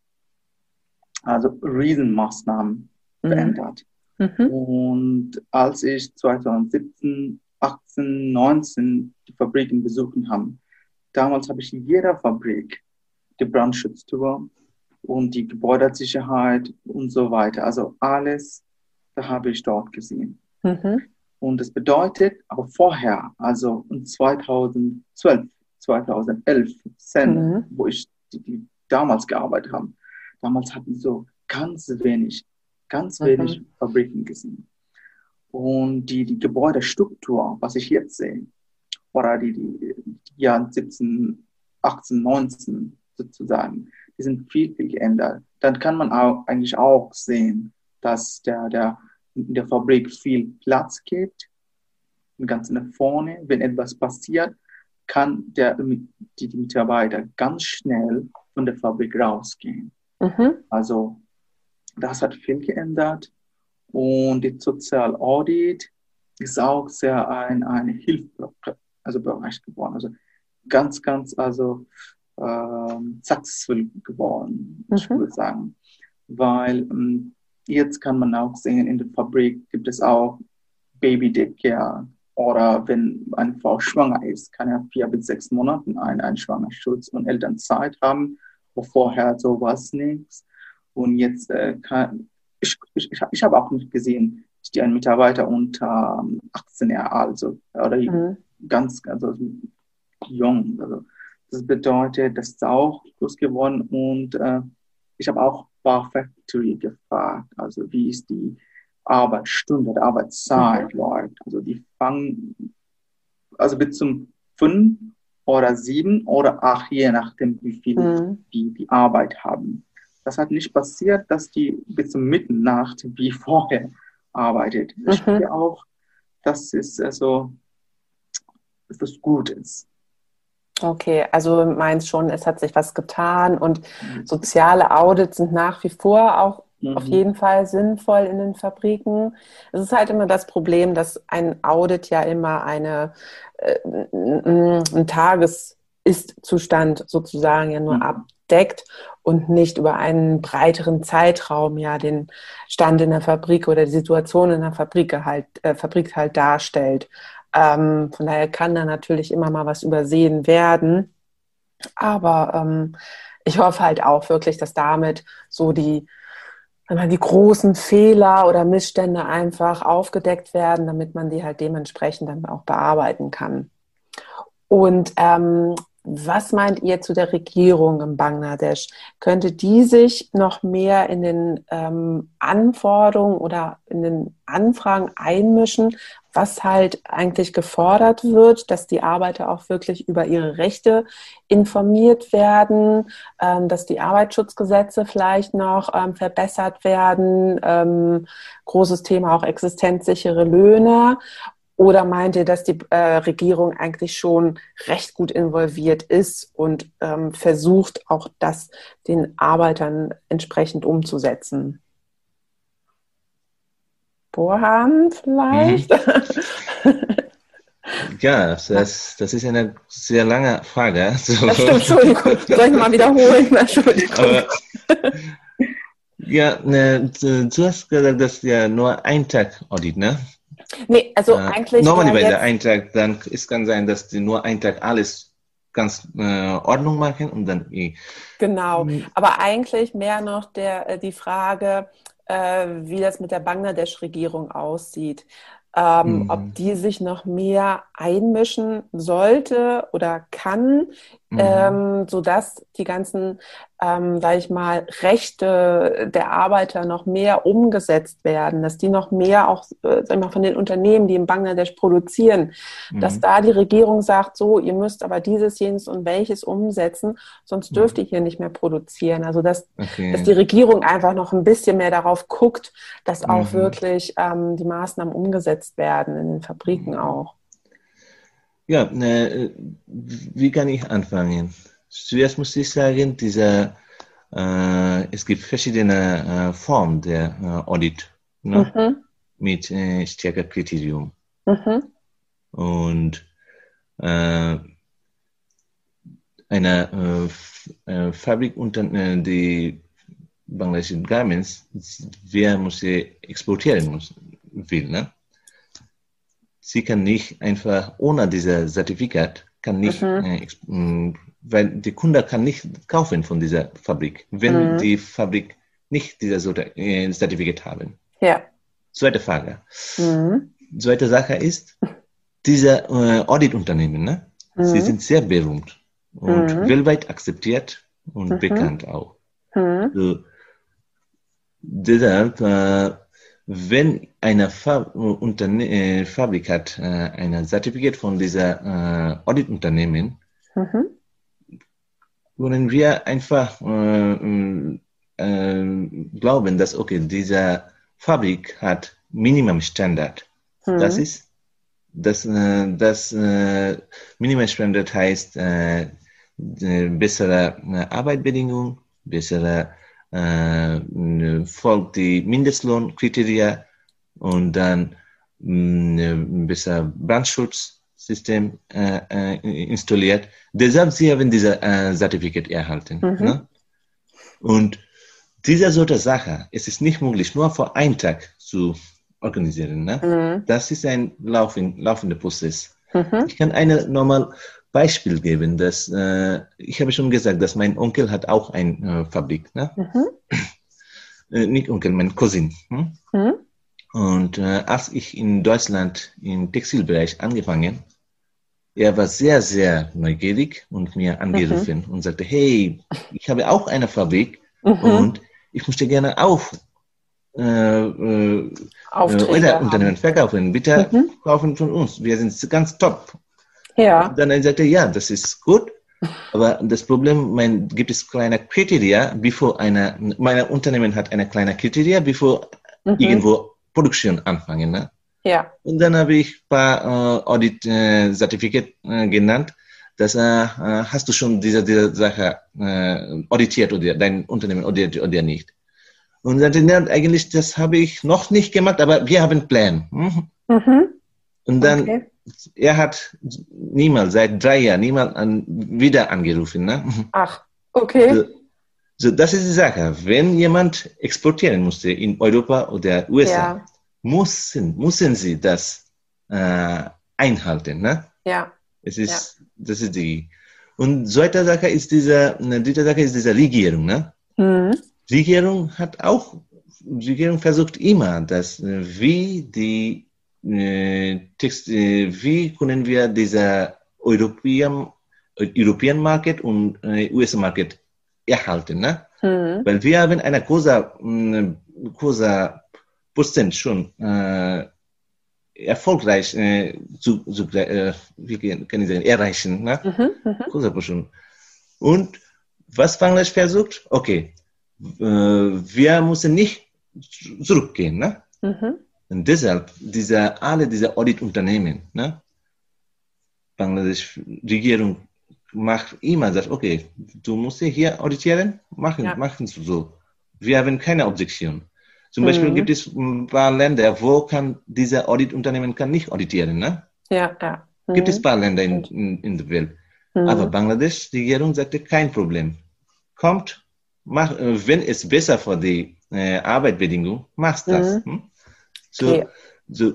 also Riesenmaßnahmen mhm. verändert. Mhm. Und als ich 2017, 18, 19 die Fabriken besuchen habe, damals habe ich in jeder Fabrik die Brandschutztour und die Gebäudesicherheit und so weiter. Also alles, da habe ich dort gesehen. Mhm. Und das bedeutet, aber vorher, also in 2012, 2011, 10, mhm. wo ich die, die, damals gearbeitet habe, damals hatten wir so ganz wenig, ganz mhm. wenig Fabriken gesehen. Und die, die Gebäudestruktur, was ich jetzt sehe, oder die, die, die Jahre 17, 18, 19 sozusagen, die sind viel, viel geändert. Dann kann man auch, eigentlich auch sehen, dass der, der in der Fabrik viel Platz gibt, ganz nach vorne. Wenn etwas passiert, kann der, die, die Mitarbeiter ganz schnell von der Fabrik rausgehen. Mhm. Also das hat viel geändert und die Sozial Audit ist auch sehr ein, ein Hilfsbereich also geworden. Also ganz, ganz also ähm, successful geworden, mhm. ich würde sagen. Weil ähm, Jetzt kann man auch sehen, in der Fabrik gibt es auch Baby Daycare oder wenn eine Frau schwanger ist, kann er vier bis sechs Monate einen, einen Schwangerschutz und Elternzeit haben, wo vorher sowas nichts. Und jetzt äh, kann ich, ich, ich, habe auch nicht gesehen, dass die ein Mitarbeiter unter 18 Jahre alt so, oder mhm. ganz also jung. Also das bedeutet, das ist auch groß geworden und äh, ich habe auch Factory gefragt, also wie ist die Arbeitsstunde, die Arbeitszeit mhm. läuft. Also die fangen also bis zum fünf oder sieben oder acht, je nachdem, wie viel mhm. die, die Arbeit haben. Das hat nicht passiert, dass die bis zum Mitternacht wie vorher arbeitet. Mhm. Ich finde auch, das ist also etwas Gutes. Okay, also meinst schon, es hat sich was getan und mhm. soziale Audits sind nach wie vor auch mhm. auf jeden Fall sinnvoll in den Fabriken. Es ist halt immer das Problem, dass ein Audit ja immer eine, äh, ein Tages-Ist-Zustand sozusagen ja nur mhm. abdeckt und nicht über einen breiteren Zeitraum ja den Stand in der Fabrik oder die Situation in der Fabrik halt, äh, Fabrik halt darstellt. Ähm, von daher kann da natürlich immer mal was übersehen werden. Aber ähm, ich hoffe halt auch wirklich, dass damit so die, die großen Fehler oder Missstände einfach aufgedeckt werden, damit man die halt dementsprechend dann auch bearbeiten kann. Und ähm, was meint ihr zu der Regierung in Bangladesch? Könnte die sich noch mehr in den ähm, Anforderungen oder in den Anfragen einmischen, was halt eigentlich gefordert wird, dass die Arbeiter auch wirklich über ihre Rechte informiert werden, ähm, dass die Arbeitsschutzgesetze vielleicht noch ähm, verbessert werden, ähm, großes Thema auch existenzsichere Löhne oder meint ihr, dass die äh, Regierung eigentlich schon recht gut involviert ist und ähm, versucht, auch das den Arbeitern entsprechend umzusetzen? Bohan vielleicht? Mhm. Ja, das, das ist eine sehr lange Frage. So. Das stimmt, Entschuldigung. Soll ich mal wiederholen? Entschuldigung. Aber, ja, ne, du hast gesagt, dass ja nur ein Tag Audit, ne? Nee, also äh, eigentlich. Normalerweise ein Tag, dann es kann sein, dass die nur ein Tag alles ganz äh, Ordnung machen und dann. Genau, mhm. aber eigentlich mehr noch der, äh, die Frage, äh, wie das mit der Bangladesch-Regierung aussieht ähm, mhm. ob die sich noch mehr einmischen sollte oder kann, mhm. ähm, sodass die ganzen, ähm, sage ich mal, Rechte der Arbeiter noch mehr umgesetzt werden, dass die noch mehr auch, äh, sag ich mal, von den Unternehmen, die in Bangladesch produzieren, mhm. dass da die Regierung sagt, so, ihr müsst aber dieses, jenes und welches umsetzen, sonst mhm. dürft ihr hier nicht mehr produzieren. Also dass, okay. dass die Regierung einfach noch ein bisschen mehr darauf guckt, dass auch mhm. wirklich ähm, die Maßnahmen umgesetzt umgesetzt werden, in den Fabriken mhm. auch? Ja, äh, wie kann ich anfangen? Zuerst muss ich sagen, dieser, äh, es gibt verschiedene äh, Formen der äh, Audit ne? mhm. mit äh, stärker Kriterium. Mhm. Und äh, eine äh, äh, Fabrik unter die bangladesischen Garments, wer muss sie exportieren muss, will, ne? sie kann nicht einfach ohne dieses Zertifikat, kann nicht, mhm. Weil der Kunde kann nicht kaufen von dieser Fabrik, wenn mhm. die Fabrik nicht dieses äh, Zertifikat haben. Ja. Zweite Frage. Mhm. Zweite Sache ist, diese äh, Auditunternehmen, ne? sie mhm. sind sehr berühmt und mhm. weltweit akzeptiert und mhm. bekannt auch. So, deshalb äh, wenn eine Fab äh, Fabrik hat äh, ein Zertifikat von dieser äh, Auditunternehmen, können wir einfach äh, äh, glauben, dass okay, diese Fabrik hat Minimum Standard. Mhm. Das ist das, äh, das äh, Minimum Standard heißt äh, bessere äh, Arbeitsbedingungen, bessere äh, folgt die Mindestlohnkriterien und dann mh, ein bisschen Brandschutzsystem äh, äh, installiert. Deshalb sie haben dieses äh, Zertifikat erhalten. Mhm. Ne? Und diese solche Sache, es ist nicht möglich, nur vor einem Tag zu organisieren. Ne? Mhm. Das ist ein laufend, laufender Prozess. Mhm. Ich kann eine normal Beispiel geben, dass äh, ich habe schon gesagt, dass mein Onkel hat auch eine äh, Fabrik. Ne? Mhm. Äh, nicht Onkel, mein Cousin. Hm? Mhm. Und äh, als ich in Deutschland im Textilbereich angefangen, er war sehr, sehr neugierig und mir angerufen mhm. und sagte, hey, ich habe auch eine Fabrik mhm. und ich möchte gerne auch äh, äh, eure Unternehmen verkaufen. Bitte mhm. kaufen von uns. Wir sind ganz top. Ja. Dann er sagte, ja, das ist gut. Aber das Problem, mein, gibt es kleine Kriterien, bevor eine, mein Unternehmen hat eine kleine Kriterien, bevor mhm. irgendwo Produktion anfangen. Ne? Ja. Und dann habe ich ein paar äh, Audit-Zertifikate äh, äh, genannt. Das äh, äh, hast du schon diese, diese Sache äh, auditiert oder dein Unternehmen auditiert oder nicht. Und dann ja, eigentlich, das habe ich noch nicht gemacht, aber wir haben einen Plan. Mhm. Mhm. Und dann okay er hat niemals, seit drei Jahren, niemand an, wieder angerufen. Ne? Ach, okay. So, so, das ist die Sache. Wenn jemand exportieren musste in Europa oder USA, ja. Müssen, müssen sie das äh, einhalten. Ne? Ja. Es ist, ja. das ist die. Und zweite Sache ist diese, dritte Sache ist diese Regierung. Ne? Mhm. Regierung hat auch, Regierung versucht immer, dass wie die äh, Text, äh, wie können wir diese European, European Market und äh, US Market erhalten, ne? Mhm. Weil wir haben eine große, eine große Prozent schon äh, erfolgreich äh, zu, zu äh, wie kann ich sagen, erreichen, ne? Mhm, mhm. Großer Prozent. Und was Bangladesch versucht? Okay, äh, wir müssen nicht zurückgehen, ne? Mhm. Und deshalb, diese, alle diese Auditunternehmen, ne? Bangladesch Regierung macht immer, sagt, okay, du musst hier auditieren, machen, ja. machen so. Wir haben keine Objektion. Zum mhm. Beispiel gibt es ein paar Länder, wo kann diese Auditunternehmen kann nicht auditieren, ne? Ja, ja. Mhm. Gibt es ein paar Länder in, in, in der Welt. Mhm. Aber Bangladesch Regierung sagte, kein Problem. Kommt, mach, wenn es besser für die äh, Arbeitsbedingungen, machst das. Mhm. Hm? So, okay. so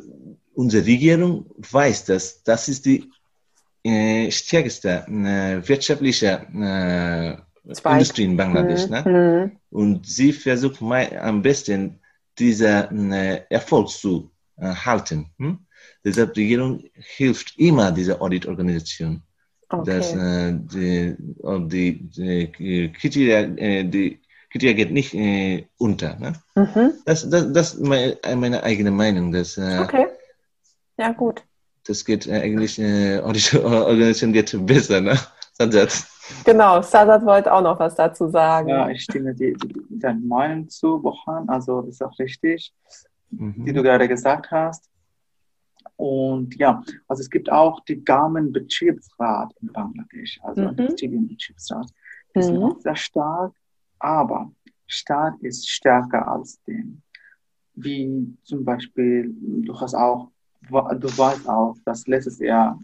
unsere Regierung weiß, dass das ist die äh, stärkste äh, wirtschaftliche äh, Industrie in Bangladesch. Mhm. Ne? Mhm. Und sie versucht mal, am besten diesen äh, Erfolg zu äh, halten. Hm? Deshalb die Regierung hilft immer dieser Auditorganisation, okay. dass äh, die, die, die Kriterien, äh, die Kriterien geht nicht äh, unter. Ne? Mhm. Das, das, das ist meine, meine eigene Meinung. Dass, äh, okay. Ja, gut. Das geht eigentlich, äh, Organisation geht besser, ne? Genau, Sadat wollte auch noch was dazu sagen. Ja, ich stimme dir deine Meinung zu, Bohan. Also, das ist auch richtig, mhm. wie du gerade gesagt hast. Und ja, also es gibt auch die Garmin Betriebsrat in Bangladesch, also mhm. den Betriebsrat. Die mhm. sind auch sehr stark, aber Staat ist stärker als den. Wie zum Beispiel, du hast auch, du weißt auch, dass letztes Jahr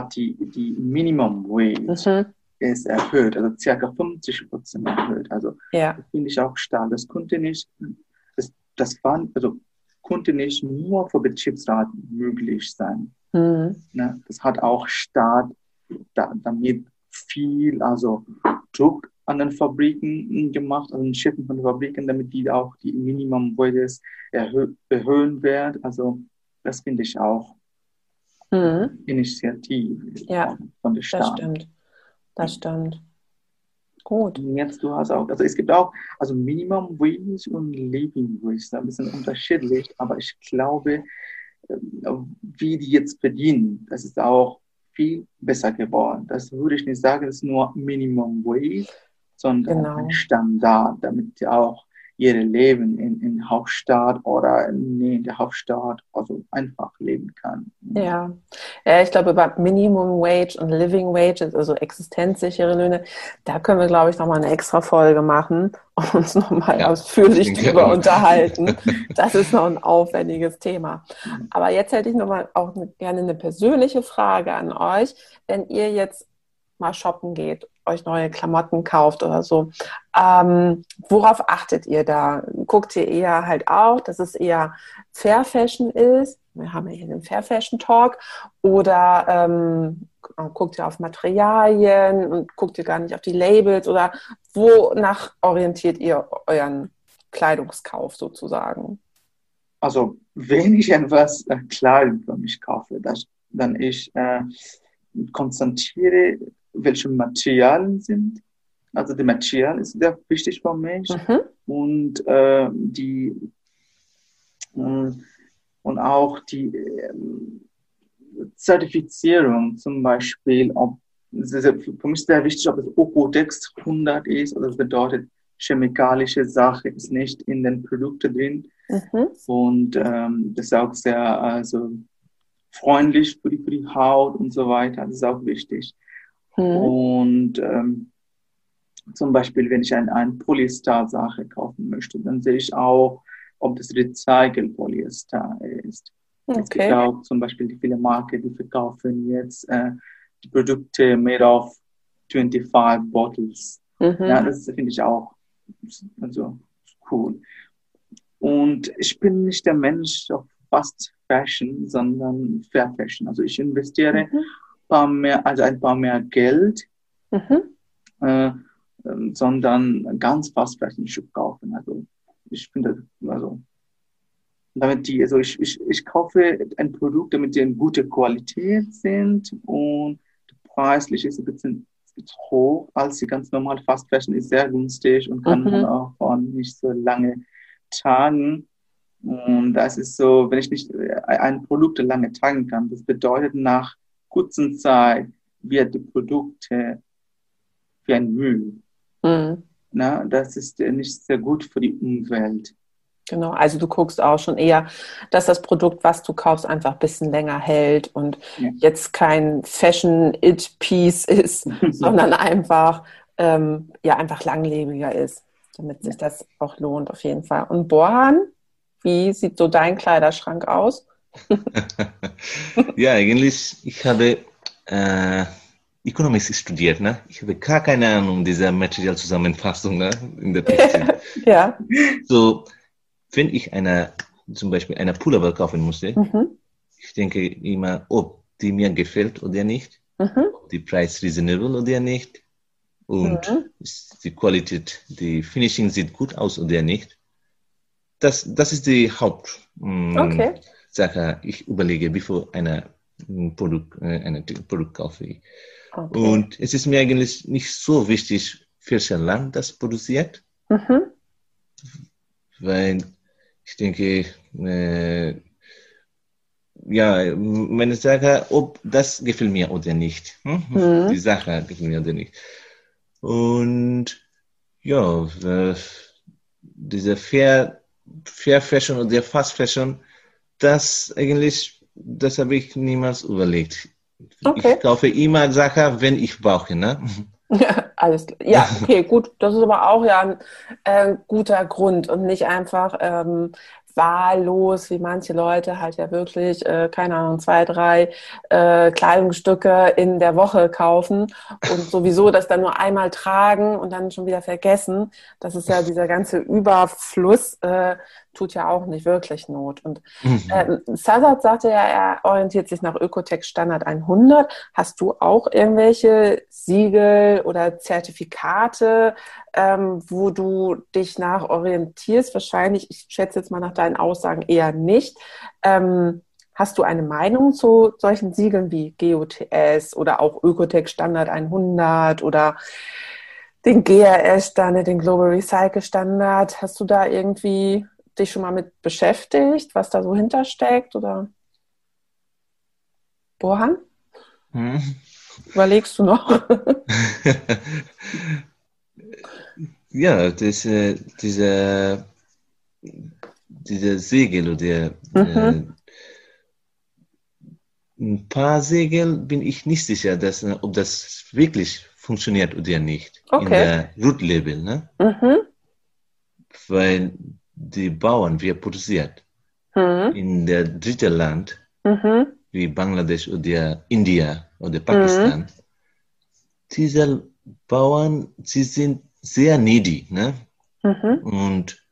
hat die, die Minimum Wage mhm. ist erhöht, also circa 50 Prozent erhöht. Also ja. das finde ich auch stark. Das konnte nicht, das, das war, also konnte nicht nur für Betriebsrat möglich sein. Mhm. Ne? Das hat auch Staat da, damit viel, also Druck an den Fabriken gemacht, an den Schiffen von den Fabriken, damit die auch die Minimum Wages erhö erhöhen werden. Also das finde ich auch mhm. Initiative ja, von der Stadt. Das stimmt. Das stimmt. Gut. Jetzt du hast auch, also es gibt auch, also Minimum Wage und Living Wage, ein bisschen unterschiedlich, aber ich glaube, ähm, wie die jetzt verdienen, das ist auch viel besser geworden. Das würde ich nicht sagen, das ist nur Minimum Wage, sondern genau. ein Standard, damit auch ihr Leben in, in Hauptstadt oder in der Hauptstadt also einfach leben kann. Ja, ja ich glaube, über Minimum Wage und Living Wage, also existenzsichere Löhne, da können wir, glaube ich, nochmal eine extra Folge machen und uns nochmal ja, ausführlich drüber unterhalten. Das ist noch ein aufwendiges Thema. Aber jetzt hätte ich nochmal auch gerne eine persönliche Frage an euch. Wenn ihr jetzt mal shoppen geht euch neue Klamotten kauft oder so. Ähm, worauf achtet ihr da? Guckt ihr eher halt auch, dass es eher Fair Fashion ist? Wir haben ja hier den Fair Fashion Talk. Oder ähm, guckt ihr auf Materialien und guckt ihr gar nicht auf die Labels? Oder wonach orientiert ihr euren Kleidungskauf sozusagen? Also, wenn ich etwas äh, Kleidung für mich kaufe, das, dann ich äh, konzentriere welche Materialien sind. Also die Material ist sehr wichtig für mich mhm. und äh, die äh, und auch die äh, Zertifizierung zum Beispiel, ob für mich sehr wichtig, ob es Okodex 100 ist, oder das bedeutet chemikalische Sache ist nicht in den Produkten drin mhm. und ähm, das ist auch sehr also freundlich für die, für die Haut und so weiter. Das ist auch wichtig. Mhm. Und ähm, zum Beispiel, wenn ich ein, ein Polyester-Sache kaufen möchte, dann sehe ich auch, ob das Recycle-Polyester ist. Okay. Es gibt auch zum Beispiel die viele Marken, die verkaufen jetzt äh, die Produkte made of 25 Bottles. Mhm. Ja, das finde ich auch also, cool. Und ich bin nicht der Mensch auf Fast Fashion, sondern Fair Fashion. Also ich investiere mhm paar mehr, also ein paar mehr Geld, mhm. äh, ähm, sondern ganz fast einen Schuh kaufen. Also ich finde, also damit die, also ich, ich, ich kaufe ein Produkt, damit die in gute Qualität sind und preislich ist ein bisschen hoch, als die ganz normal Fast Fashion ist sehr günstig und kann mhm. man auch von nicht so lange tragen. Und das ist so, wenn ich nicht ein Produkt lange tragen kann, das bedeutet nach kurzen Zeit wird die Produkte wie ein Müll. Mhm. Na, das ist nicht sehr gut für die Umwelt. Genau, also du guckst auch schon eher, dass das Produkt, was du kaufst, einfach ein bisschen länger hält und ja. jetzt kein Fashion-It-Piece ist, sondern einfach, ähm, ja, einfach langlebiger ist, damit sich das auch lohnt auf jeden Fall. Und Borhan, wie sieht so dein Kleiderschrank aus? Ja, eigentlich, ich habe äh, Economics studiert. Ne? Ich habe gar keine Ahnung dieser Materialzusammenfassung ne? in der Textil. ja. So, wenn ich eine, zum Beispiel eine Pullover kaufen musste, mhm. ich denke immer, ob die mir gefällt oder nicht, mhm. ob die Preis reasonable oder nicht und mhm. die Qualität, die Finishing sieht gut aus oder nicht. das, das ist die Hauptsache. Okay. Ich überlege, bevor eine Produkt, äh, ein Produkt kaufe. Okay. Und es ist mir eigentlich nicht so wichtig, welches Land das produziert. Mhm. Weil ich denke, äh, ja, meine Sache, ob das gefällt mir oder nicht. Hm? Mhm. Die Sache gefällt mir oder nicht. Und ja, äh, diese Fair, Fair Fashion oder Fast Fashion, das eigentlich, das habe ich niemals überlegt. Okay. Ich kaufe immer Sachen, wenn ich brauche. Ne? Ja, alles klar. Ja, okay, gut. Das ist aber auch ja ein äh, guter Grund und nicht einfach, ähm, wahllos, wie manche Leute halt ja wirklich, äh, keine Ahnung, zwei, drei äh, Kleidungsstücke in der Woche kaufen und sowieso das dann nur einmal tragen und dann schon wieder vergessen. Das ist ja dieser ganze Überfluss, äh, tut ja auch nicht wirklich Not. Und mhm. äh, Sazat sagte ja, er orientiert sich nach Ökotech Standard 100. Hast du auch irgendwelche Siegel oder Zertifikate, ähm, wo du dich nach orientierst? Wahrscheinlich, ich schätze jetzt mal nach deinen Aussagen eher nicht. Ähm, Hast du eine Meinung zu solchen Siegeln wie GOTS oder auch Ökotech Standard 100 oder den GRS Standard, den Global Recycle Standard? Hast du da irgendwie dich schon mal mit beschäftigt, was da so hintersteckt? Oder Bohan? Hm. Überlegst du noch? ja, äh, diese, diese Segel oder mhm. äh, ein paar Segel bin ich nicht sicher, dass, ob das wirklich funktioniert oder nicht. Okay. In der Root Label, ne? Mhm. Weil die Bauern wir produziert. Mhm. In der dritten Land, mhm. wie Bangladesch oder India oder Pakistan, mhm. diese Bauern, sie sind sehr needy, ne? Mhm. Und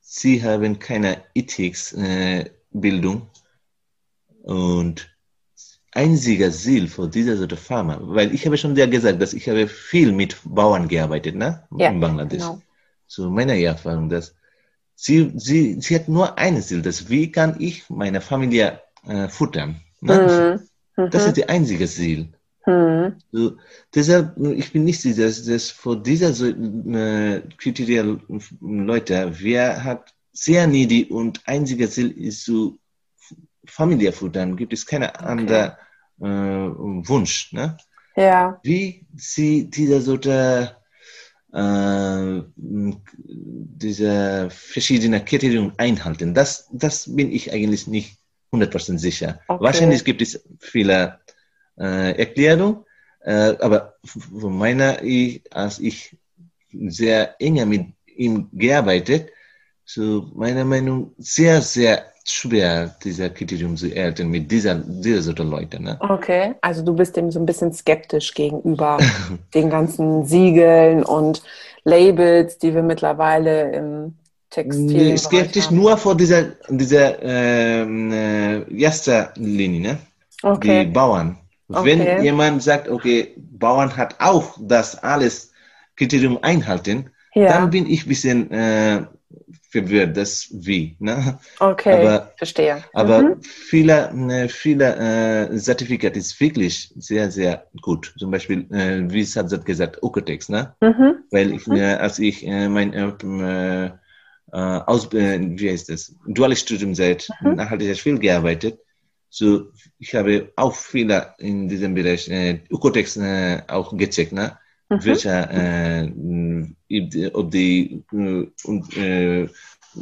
sie haben keine Ethics-Bildung. Äh, und einziger Ziel für diese Sorte Farmer, weil ich habe schon dir gesagt, dass ich habe viel mit Bauern gearbeitet, ne? Ja, in Bangladesch. Genau. So meine Erfahrung, dass Sie, sie, sie hat nur ein Ziel, das wie kann ich meine Familie äh, futtern. Ne? Mhm. Das ist mhm. das einzige Ziel. Mhm. So, deshalb, ich bin nicht sicher, dass, dass vor dieser so, äh, Kriterien Leute, wer hat sehr needy und einziger Ziel ist zu Familie futtern, gibt es keine okay. andere äh, Wunsch. Ne? Ja. Wie sie diese Sorte äh, diese verschiedenen Kriterien einhalten. Das, das bin ich eigentlich nicht 100% sicher. Okay. Wahrscheinlich gibt es viele äh, Erklärungen, äh, aber von meiner, ich, als ich sehr enger mit ihm gearbeitet, so meiner Meinung sehr, sehr schwer, dieser Kriterium zu erhalten mit dieser, dieser Sorte Leute. Ne? Okay, also du bist dem so ein bisschen skeptisch gegenüber den ganzen Siegeln und Labels, die wir mittlerweile im Textil. Nee, skeptisch haben. nur vor dieser, dieser ähm, äh, erster Linie, ne? Okay. die Bauern. Okay. Wenn jemand sagt, okay, Bauern hat auch das alles Kriterium einhalten, ja. dann bin ich ein bisschen äh, verwirrt, das wie. Ne? Okay, aber, verstehe. Aber mhm. viele, ne, viele äh, Zertifikate ist wirklich sehr, sehr gut. Zum Beispiel, äh, wie es hat gesagt, Okotex, ne? Mhm. Weil ich, mhm. äh, als ich äh, mein äh, äh, aus, äh, wie heißt das, duales Studium seit mhm. nachhaltig viel gearbeitet. So, ich habe auch viele in diesem Bereich äh, Okotex äh, auch gecheckt, ne? Mhm. Welcher, äh, ob die äh,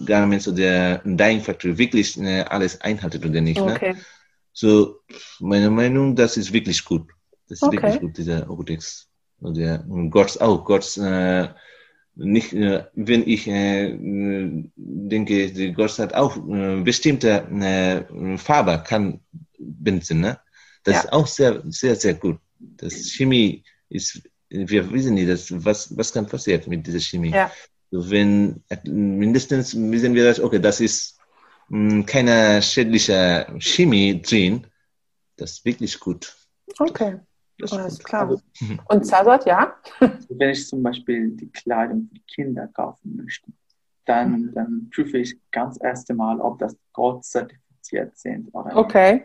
Garments oder Dyeing Factory wirklich äh, alles einhalten oder nicht. Ne? Okay. Ne? So, meine Meinung, das ist wirklich gut. Das ist okay. wirklich gut, dieser Obotex. Oder Gottes auch. Gottes, äh, nicht, äh, wenn ich äh, denke, die Gott hat auch äh, bestimmte äh, Farbe kann binden, ne? Das ja. ist auch sehr, sehr, sehr gut. Das Chemie ist wir wissen nicht, dass, was, was kann passieren mit dieser Chemie. Ja. Wenn mindestens wissen wir, dass, okay, das ist mh, hm, keine schädliche Chemie drin, das ist wirklich gut. Okay. Das ist Alles klar. Also, Und Zazat, ja? Wenn ich zum Beispiel die Kleidung für die Kinder kaufen möchte, dann, mhm. dann prüfe ich ganz erste Mal, ob das Gold zertifiziert sind oder nicht. Okay.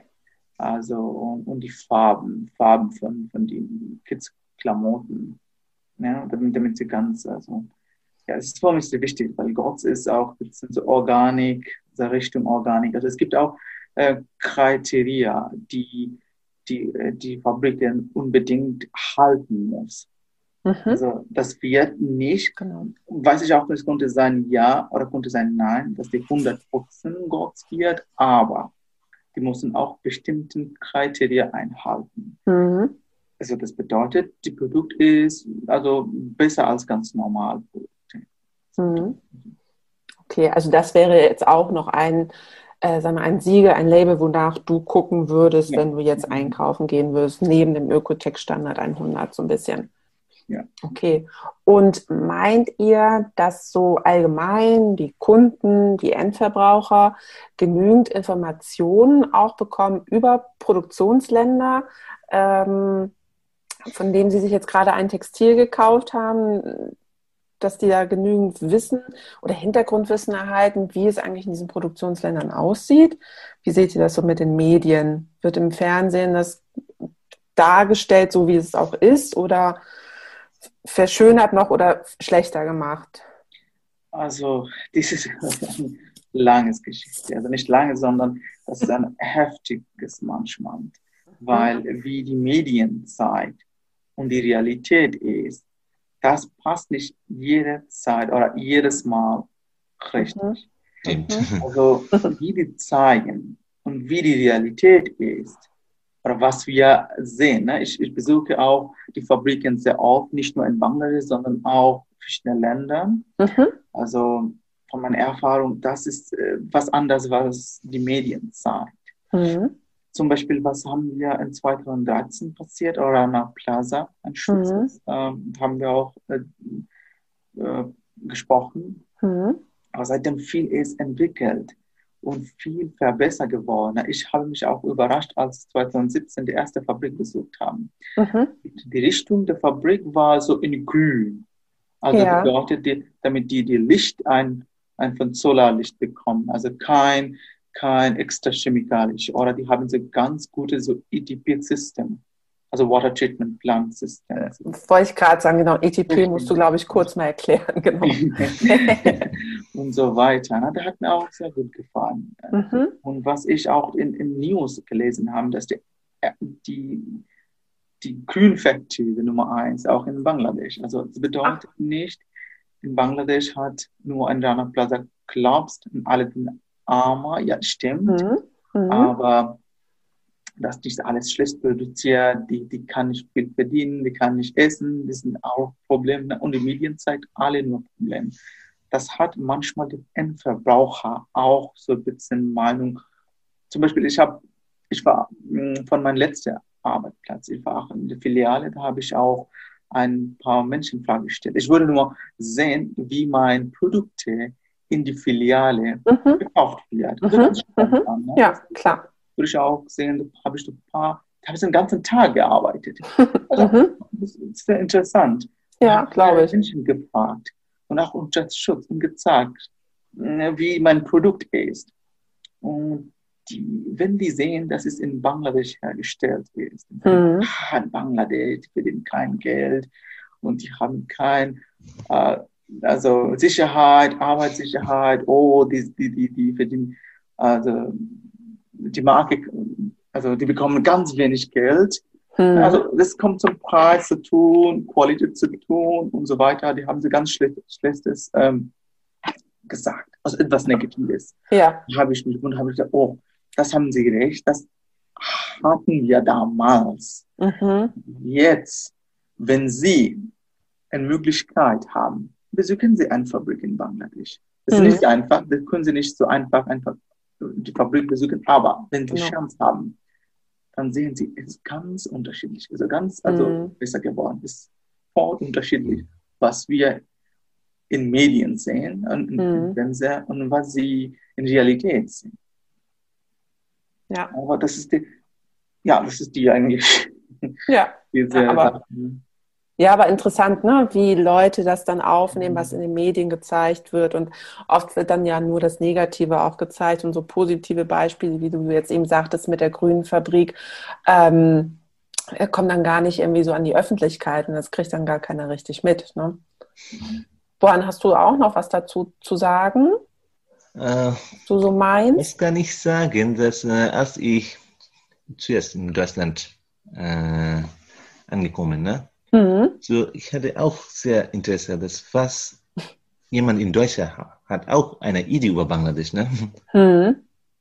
Also, und, und, die Farben, Farben von, von den Kids Klamotten, ja, damit, damit sie ganz, also, ja, es ist für mich sehr wichtig, weil Gott ist auch ein bisschen so Organik, so Richtung Organik. Also es gibt auch äh, Kriterien, die die, äh, die Fabriken unbedingt halten muss. Mhm. Also das wird nicht, genau. weiß ich auch, es konnte sein ja oder konnte sein nein, dass die 100% Gott wird, aber die müssen auch bestimmten Kriterien einhalten. Mhm. Also das bedeutet, die Produkt ist also besser als ganz normal Mhm. Okay, also das wäre jetzt auch noch ein, äh, sagen wir, ein Siegel, ein Label, wonach du gucken würdest, ja. wenn du jetzt einkaufen gehen würdest, neben dem Ökotech-Standard 100 so ein bisschen. Ja. Okay. Und meint ihr, dass so allgemein die Kunden, die Endverbraucher genügend Informationen auch bekommen über Produktionsländer, ähm, von denen sie sich jetzt gerade ein Textil gekauft haben, dass die da genügend Wissen oder Hintergrundwissen erhalten, wie es eigentlich in diesen Produktionsländern aussieht? Wie seht ihr das so mit den Medien? Wird im Fernsehen das dargestellt, so wie es auch ist, oder verschönert noch oder schlechter gemacht? Also, das ist ein langes Geschichte. Also nicht lange, sondern das ist ein heftiges manchmal, weil wie die Medien zeigt und die Realität ist, das passt nicht jede Zeit oder jedes Mal richtig. Mhm. Also wie die zeigen und wie die Realität ist, oder was wir sehen. Ne? Ich, ich besuche auch die Fabriken sehr oft, nicht nur in Bangladesch, sondern auch in verschiedenen Ländern. Mhm. Also von meiner Erfahrung, das ist äh, was anderes, was die Medien zeigen. Mhm. Zum Beispiel, was haben wir in 2013 passiert, Orana Plaza, ein Schutz, mhm. ähm, haben wir auch äh, äh, gesprochen. Mhm. Aber seitdem viel ist entwickelt und viel verbessert geworden. Ich habe mich auch überrascht, als 2017 die erste Fabrik besucht haben. Mhm. Die Richtung der Fabrik war so in grün. Also ja. bedeutet, die, damit die, die Licht ein, ein von Solarlicht bekommen. Also kein, kein extra chemikalisch. Oder die haben so ganz gute so ETP-System also Water Treatment Plant System. Wollte ich gerade sagen, genau, ETP musst du, glaube ich, kurz mal erklären, genau. und so weiter. Na, der hat mir auch sehr gut gefallen. Mhm. Und was ich auch in, in News gelesen habe, dass die, die, die Grünfaktive Nummer eins auch in Bangladesch. Also das bedeutet Ach. nicht, in Bangladesch hat nur ein Rana Plaza glaubst und alle Armer, ja stimmt, mhm. Mhm. aber dass nicht alles schlecht produziert, die, die kann nicht viel verdienen, die kann nicht essen, das sind auch Probleme. Und die Medien zeigt alle nur Probleme. Das hat manchmal den Endverbraucher auch so ein bisschen Meinung. Zum Beispiel, ich habe, ich war hm, von meinem letzten Arbeitsplatz, ich war auch in der Filiale, da habe ich auch ein paar Menschen Fragen gestellt. Ich würde nur sehen, wie meine Produkte in die Filiale mhm. gekauft werden. Mhm. Mhm. Ne? Ja, klar würde ich auch sehen, habe ich ein paar, habe ich den ganzen Tag gearbeitet. Also, mhm. Das ist sehr interessant. Ja, glaube ich. Menschen gefragt und auch unter Schutz und gezeigt, ne, wie mein Produkt ist. Und die, wenn die sehen, dass es in Bangladesch hergestellt ist, mhm. ah, in Bangladesch verdienen kein Geld und die haben kein, äh, also Sicherheit, Arbeitssicherheit, oh, die, die, die, die verdienen, also die Marke, also die bekommen ganz wenig Geld. Hm. Also das kommt zum Preis zu tun, Qualität zu tun und so weiter. Die haben sie ganz schlecht, schlechtes ähm, gesagt, also etwas Negatives. Ja. Habe ich mich und habe ich gesagt, oh, das haben sie recht, das hatten wir damals. Mhm. Jetzt, wenn Sie eine Möglichkeit haben, besuchen Sie eine Fabrik in Bangladesch. Das ist mhm. nicht einfach, das können Sie nicht so einfach, einfach die Fabrik besuchen. Aber wenn Sie genau. Chance haben, dann sehen Sie, es ist ganz unterschiedlich. Also ganz, also mhm. besser geworden. Es ist voll unterschiedlich, was wir in Medien sehen und, mhm. und was sie in Realität sehen. Ja. Aber das ist die, ja, das ist die eigentlich. Ja. Diese ja, aber, Ja, aber interessant, ne? wie Leute das dann aufnehmen, was in den Medien gezeigt wird. Und oft wird dann ja nur das Negative auch gezeigt und so positive Beispiele, wie du jetzt eben sagtest mit der grünen Fabrik, ähm, kommen dann gar nicht irgendwie so an die Öffentlichkeit und das kriegt dann gar keiner richtig mit. Ne? Bohan, hast du auch noch was dazu zu sagen? Äh, du so meinst? Ich kann nicht sagen, dass äh, als ich zuerst in Deutschland äh, angekommen, ne? Mhm. So, ich hatte auch sehr Interesse, dass was jemand in Deutschland hat, auch eine Idee über Bangladesch, ne? Mhm.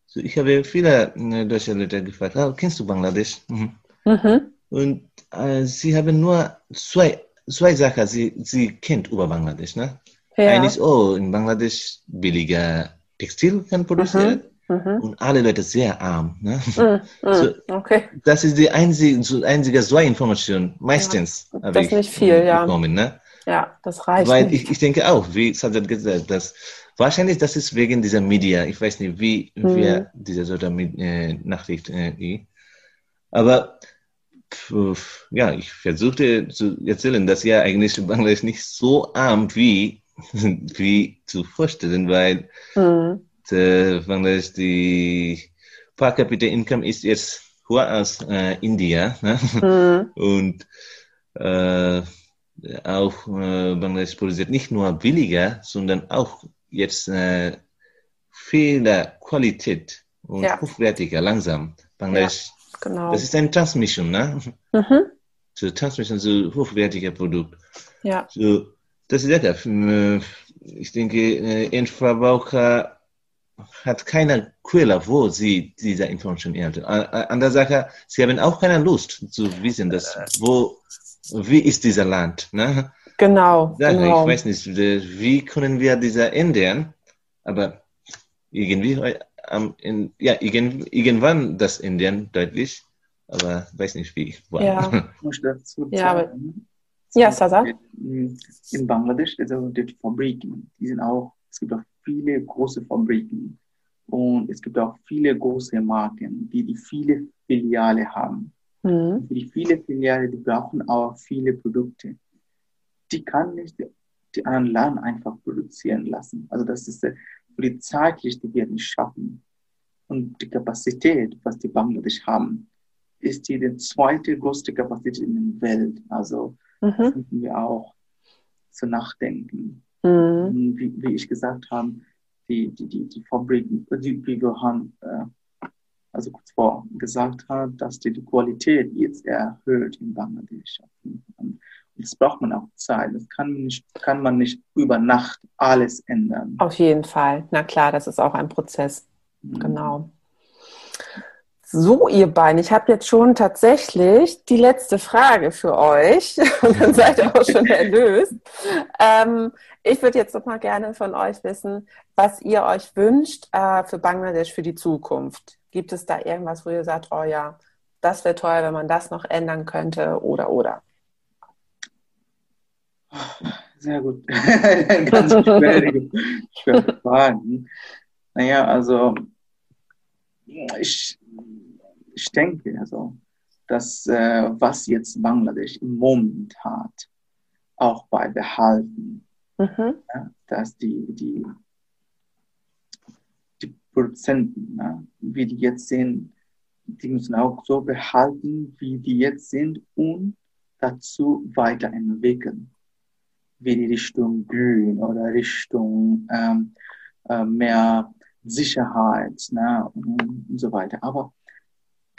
So, ich habe viele äh, deutsche Leute gefragt, oh, kennst du Bangladesch? Mhm. Mhm. Und äh, sie haben nur zwei, zwei Sachen, sie, sie kennt über Bangladesch, ne? Ja. Eine ist, oh, in Bangladesch billiger Textil kann produziert. Mhm. Und alle Leute sehr arm. Ne? Mhm. mhm. So, okay. Das ist die einzige, so einzige so Information, meistens. Ja, das ist nicht viel, ja. Bekommen, ne? Ja, das reicht. Weil ich, ich denke auch, wie Sajad gesagt dass wahrscheinlich das ist wegen dieser Media. Ich weiß nicht, wie mhm. wer diese Sorte äh, Nachricht äh, aber pf, ja, ich versuchte zu erzählen, dass ja eigentlich Bangladesch nicht so arm wie wie zu vorstellen, weil mhm. Äh, Bangladesch die per capita Income ist jetzt höher als äh, India ne? mhm. und äh, auch äh, Bangladesch produziert nicht nur billiger, sondern auch jetzt äh, vieler Qualität und ja. hochwertiger langsam. Bangladesch, ja, genau. das ist eine Transmission, ne? Mhm. So Transmission, so hochwertiger Produkt. Ja. So, das ist lecker. Äh, ich denke, äh, Endverbraucher hat keine Quelle, wo sie diese Information ernten. An der Sache, sie haben auch keine Lust zu wissen, dass, wo, wie ist dieser Land. Ne? Genau, Sache, genau. Ich weiß nicht, wie können wir diese ändern, aber irgendwie, ähm, in, ja, irgendwann das ändern, deutlich, aber weiß nicht wie. Wow. Ja, ja aber ja, Sasa. In Bangladesch, also die Fabriken, die sind auch, es gibt auch viele große Fabriken und es gibt auch viele große Marken, die, die viele Filiale haben. Mhm. Für die viele Filiale, die brauchen auch viele Produkte. Die kann nicht die anderen Land einfach produzieren lassen. Also das ist äh, für die zeitlich, die wir nicht schaffen. Und die Kapazität, was die Bangladesch haben, ist die, die zweite größte Kapazität in der Welt. Also mhm. finden wir auch zu nachdenken. Mhm. Wie, wie, ich gesagt habe, die, die, die, die Fabriken, die, wie Johann äh, also kurz vor gesagt hat, dass die, die Qualität jetzt erhöht in Bangladesch. Und das braucht man auch Zeit. Das kann man, nicht, kann man nicht über Nacht alles ändern. Auf jeden Fall. Na klar, das ist auch ein Prozess. Mhm. Genau. So, ihr beiden, ich habe jetzt schon tatsächlich die letzte Frage für euch und dann seid ihr auch schon erlöst. Ähm, ich würde jetzt noch mal gerne von euch wissen, was ihr euch wünscht äh, für Bangladesch für die Zukunft. Gibt es da irgendwas, wo ihr sagt, oh ja, das wäre toll, wenn man das noch ändern könnte oder oder? Sehr gut. Ganz schwierige, Fragen. Naja, also ich ich denke, also, dass äh, was jetzt Bangladesch im Moment hat, auch beibehalten. Mhm. Ja, dass die, die, die Produzenten, ja, wie die jetzt sind, die müssen auch so behalten, wie die jetzt sind und dazu weiterentwickeln. Wie die Richtung Grün oder Richtung ähm, äh, mehr Sicherheit ne, und, und so weiter. Aber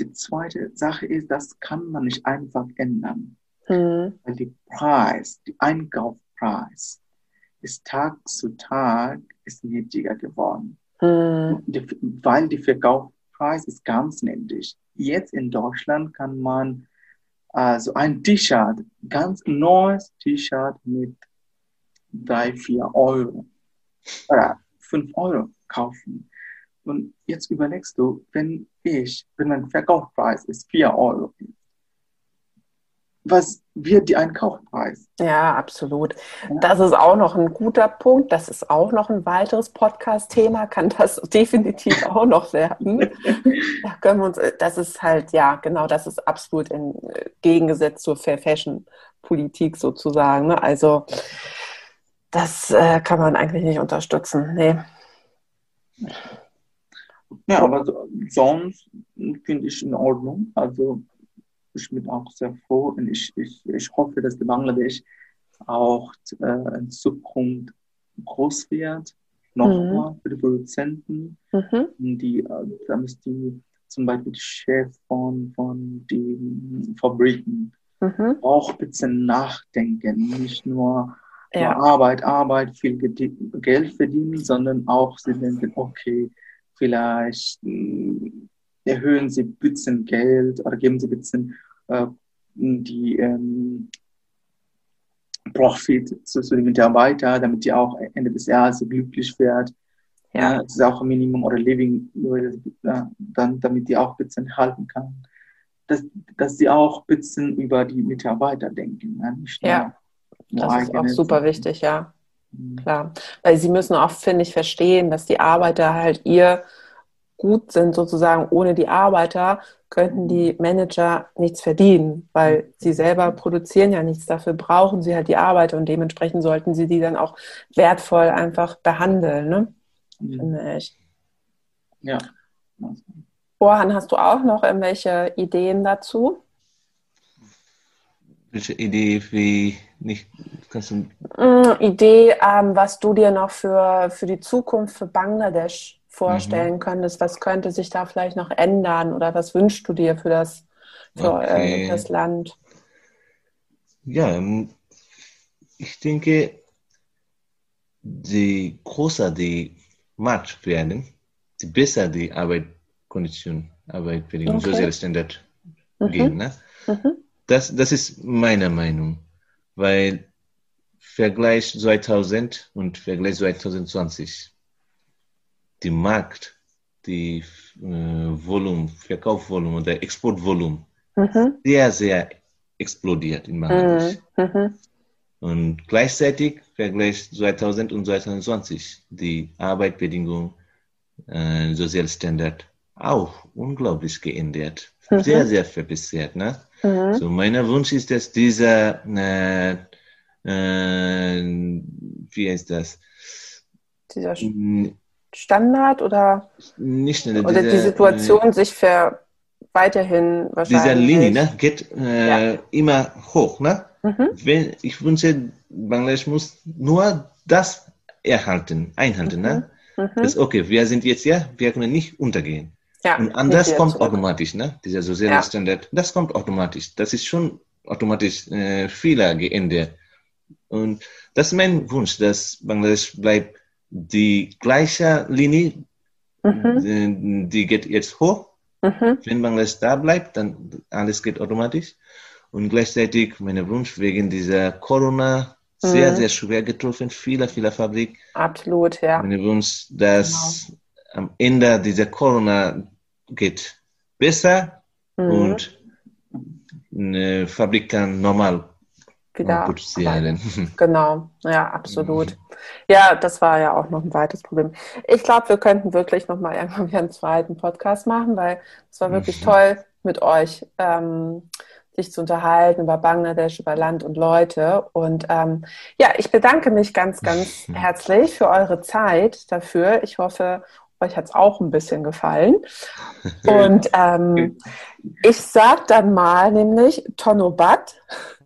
die zweite Sache ist, das kann man nicht einfach ändern. Mhm. Weil die Preis, die Einkaufspreis ist Tag zu Tag ist niedriger geworden. Mhm. Die, weil die Verkaufspreis ist ganz niedrig. Jetzt in Deutschland kann man also ein T-Shirt, ganz neues T-Shirt mit drei, vier Euro oder fünf Euro kaufen. Und jetzt überlegst du, wenn ich, wenn mein Verkaufspreis ist 4 Euro, was wird die Einkaufspreis? Ja, absolut. Das ist auch noch ein guter Punkt. Das ist auch noch ein weiteres Podcast-Thema. Kann das definitiv auch noch werden. Da können wir uns, das ist halt, ja, genau, das ist absolut im Gegensatz zur Fair Fashion Politik sozusagen. Ne? Also das äh, kann man eigentlich nicht unterstützen. Nee. Ja, aber sonst finde ich in Ordnung. Also ich bin auch sehr froh und ich, ich, ich hoffe, dass die Bangladesch auch äh, in Zukunft groß wird. Nochmal mhm. für die Produzenten, mhm. die, äh, damit die zum Beispiel die Chef von, von den Fabriken mhm. auch ein bisschen nachdenken, nicht nur ja. Arbeit, Arbeit, viel Geld verdienen, sondern auch sie denken, okay, vielleicht mh, erhöhen sie ein bisschen Geld oder geben sie ein bisschen äh, die ähm, Profit zu, zu den Mitarbeitern, damit die auch Ende des Jahres glücklich werden. Ja. ja. das ist auch ein Minimum oder Living, dann, damit die auch ein bisschen halten kann. Dass, dass sie auch ein bisschen über die Mitarbeiter denken. Ja, ja das ist auch super Sachen. wichtig, ja. Mhm. Klar. Weil sie müssen auch, finde ich, verstehen, dass die Arbeiter halt ihr gut sind, sozusagen ohne die Arbeiter könnten die Manager nichts verdienen, weil sie selber produzieren ja nichts. Dafür brauchen sie halt die Arbeiter und dementsprechend sollten sie die dann auch wertvoll einfach behandeln. Ne? Mhm. Finde ich. Ja. Bohan, hast du auch noch irgendwelche Ideen dazu? Welche Idee wie nicht kannst du mm, Idee, ähm, was du dir noch für, für die Zukunft für Bangladesch vorstellen mhm. könntest, was könnte sich da vielleicht noch ändern oder was wünschst du dir für das, für, okay. äh, das Land? Ja, ähm, ich denke, je größer die Markt werden, je besser die Arbeitskondition, Arbeitsbedingungen, okay. soziale Standard mhm. gehen. Ne? Mhm. Das, das ist meine Meinung, weil Vergleich 2000 und Vergleich 2020, die Markt, die äh, Volumen, Verkaufsvolumen oder Exportvolumen mhm. sehr, sehr explodiert in Bangladesch. Mhm. mhm. Und gleichzeitig Vergleich 2000 und 2020, die Arbeitsbedingungen, äh, Sozialstandard auch unglaublich geändert. Mhm. Sehr, sehr verbessert. Ne? Mhm. So, mein Wunsch ist, dass dieser, äh, äh, wie heißt das? Dieser Standard oder, nicht, oder dieser, die Situation äh, sich ver weiterhin wahrscheinlich. Dieser Linie ne, geht äh, ja. immer hoch. Ne? Mhm. Wenn, ich wünsche, Bangladesch muss nur das erhalten, einhalten. Ne? Mhm. Mhm. Das okay, wir sind jetzt ja, wir können nicht untergehen. Ja, und anders kommt zurück. automatisch, ne? Dieser soziale ja. Standard, das kommt automatisch. Das ist schon automatisch äh, Fehler geändert. Und das ist mein Wunsch, dass Bangladesch bleibt die gleiche Linie, mhm. die, die, geht jetzt hoch. Mhm. Wenn Bangladesch da bleibt, dann alles geht automatisch. Und gleichzeitig mein Wunsch wegen dieser Corona sehr, mhm. sehr schwer getroffen, viele, viele Fabrik. Absolut, ja. Mein Wunsch, dass genau am Ende dieser Corona geht besser mhm. und eine Fabrik kann normal wieder produzieren. Genau, ja, absolut. Ja, das war ja auch noch ein weiteres Problem. Ich glaube, wir könnten wirklich noch mal irgendwann wieder einen zweiten Podcast machen, weil es war wirklich mhm. toll mit euch. Ähm, sich zu unterhalten über Bangladesch, über Land und Leute. Und ähm, ja, ich bedanke mich ganz, ganz herzlich für eure Zeit dafür. Ich hoffe, euch hat es auch ein bisschen gefallen. Und ähm, ich sage dann mal nämlich Tonobat.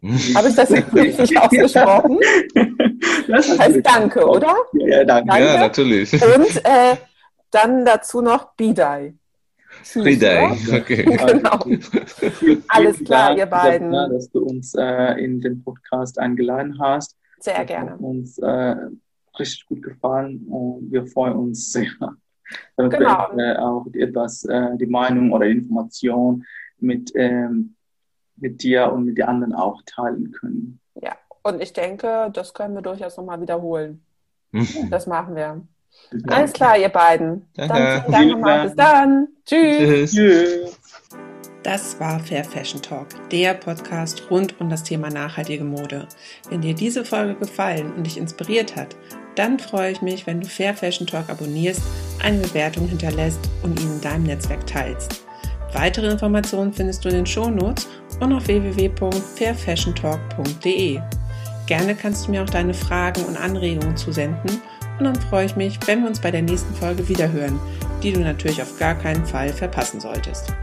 Habe ich das richtig ausgesprochen? Das heißt Danke, oder? Ja, danke. danke. Ja, natürlich. Und äh, dann dazu noch Bidai. Bidai, okay. Genau. Alles klar, ihr beiden. Klar, dass du uns äh, in den Podcast eingeladen hast. Sehr gerne. Hat uns äh, richtig gut gefallen und wir freuen uns sehr damit genau. wir äh, auch etwas äh, die Meinung oder Information mit, ähm, mit dir und mit den anderen auch teilen können. Ja, und ich denke, das können wir durchaus nochmal wiederholen. Mhm. Das machen wir. Alles klar, ihr beiden. Danke. Dann vielen Dank nochmal. Bis dann. Tschüss. Tschüss. Das war Fair Fashion Talk, der Podcast rund um das Thema nachhaltige Mode. Wenn dir diese Folge gefallen und dich inspiriert hat, dann freue ich mich, wenn du Fair Fashion Talk abonnierst, eine Bewertung hinterlässt und ihn in deinem Netzwerk teilst. Weitere Informationen findest du in den Shownotes und auf www.fairfashiontalk.de. Gerne kannst du mir auch deine Fragen und Anregungen zusenden und dann freue ich mich, wenn wir uns bei der nächsten Folge wiederhören, die du natürlich auf gar keinen Fall verpassen solltest.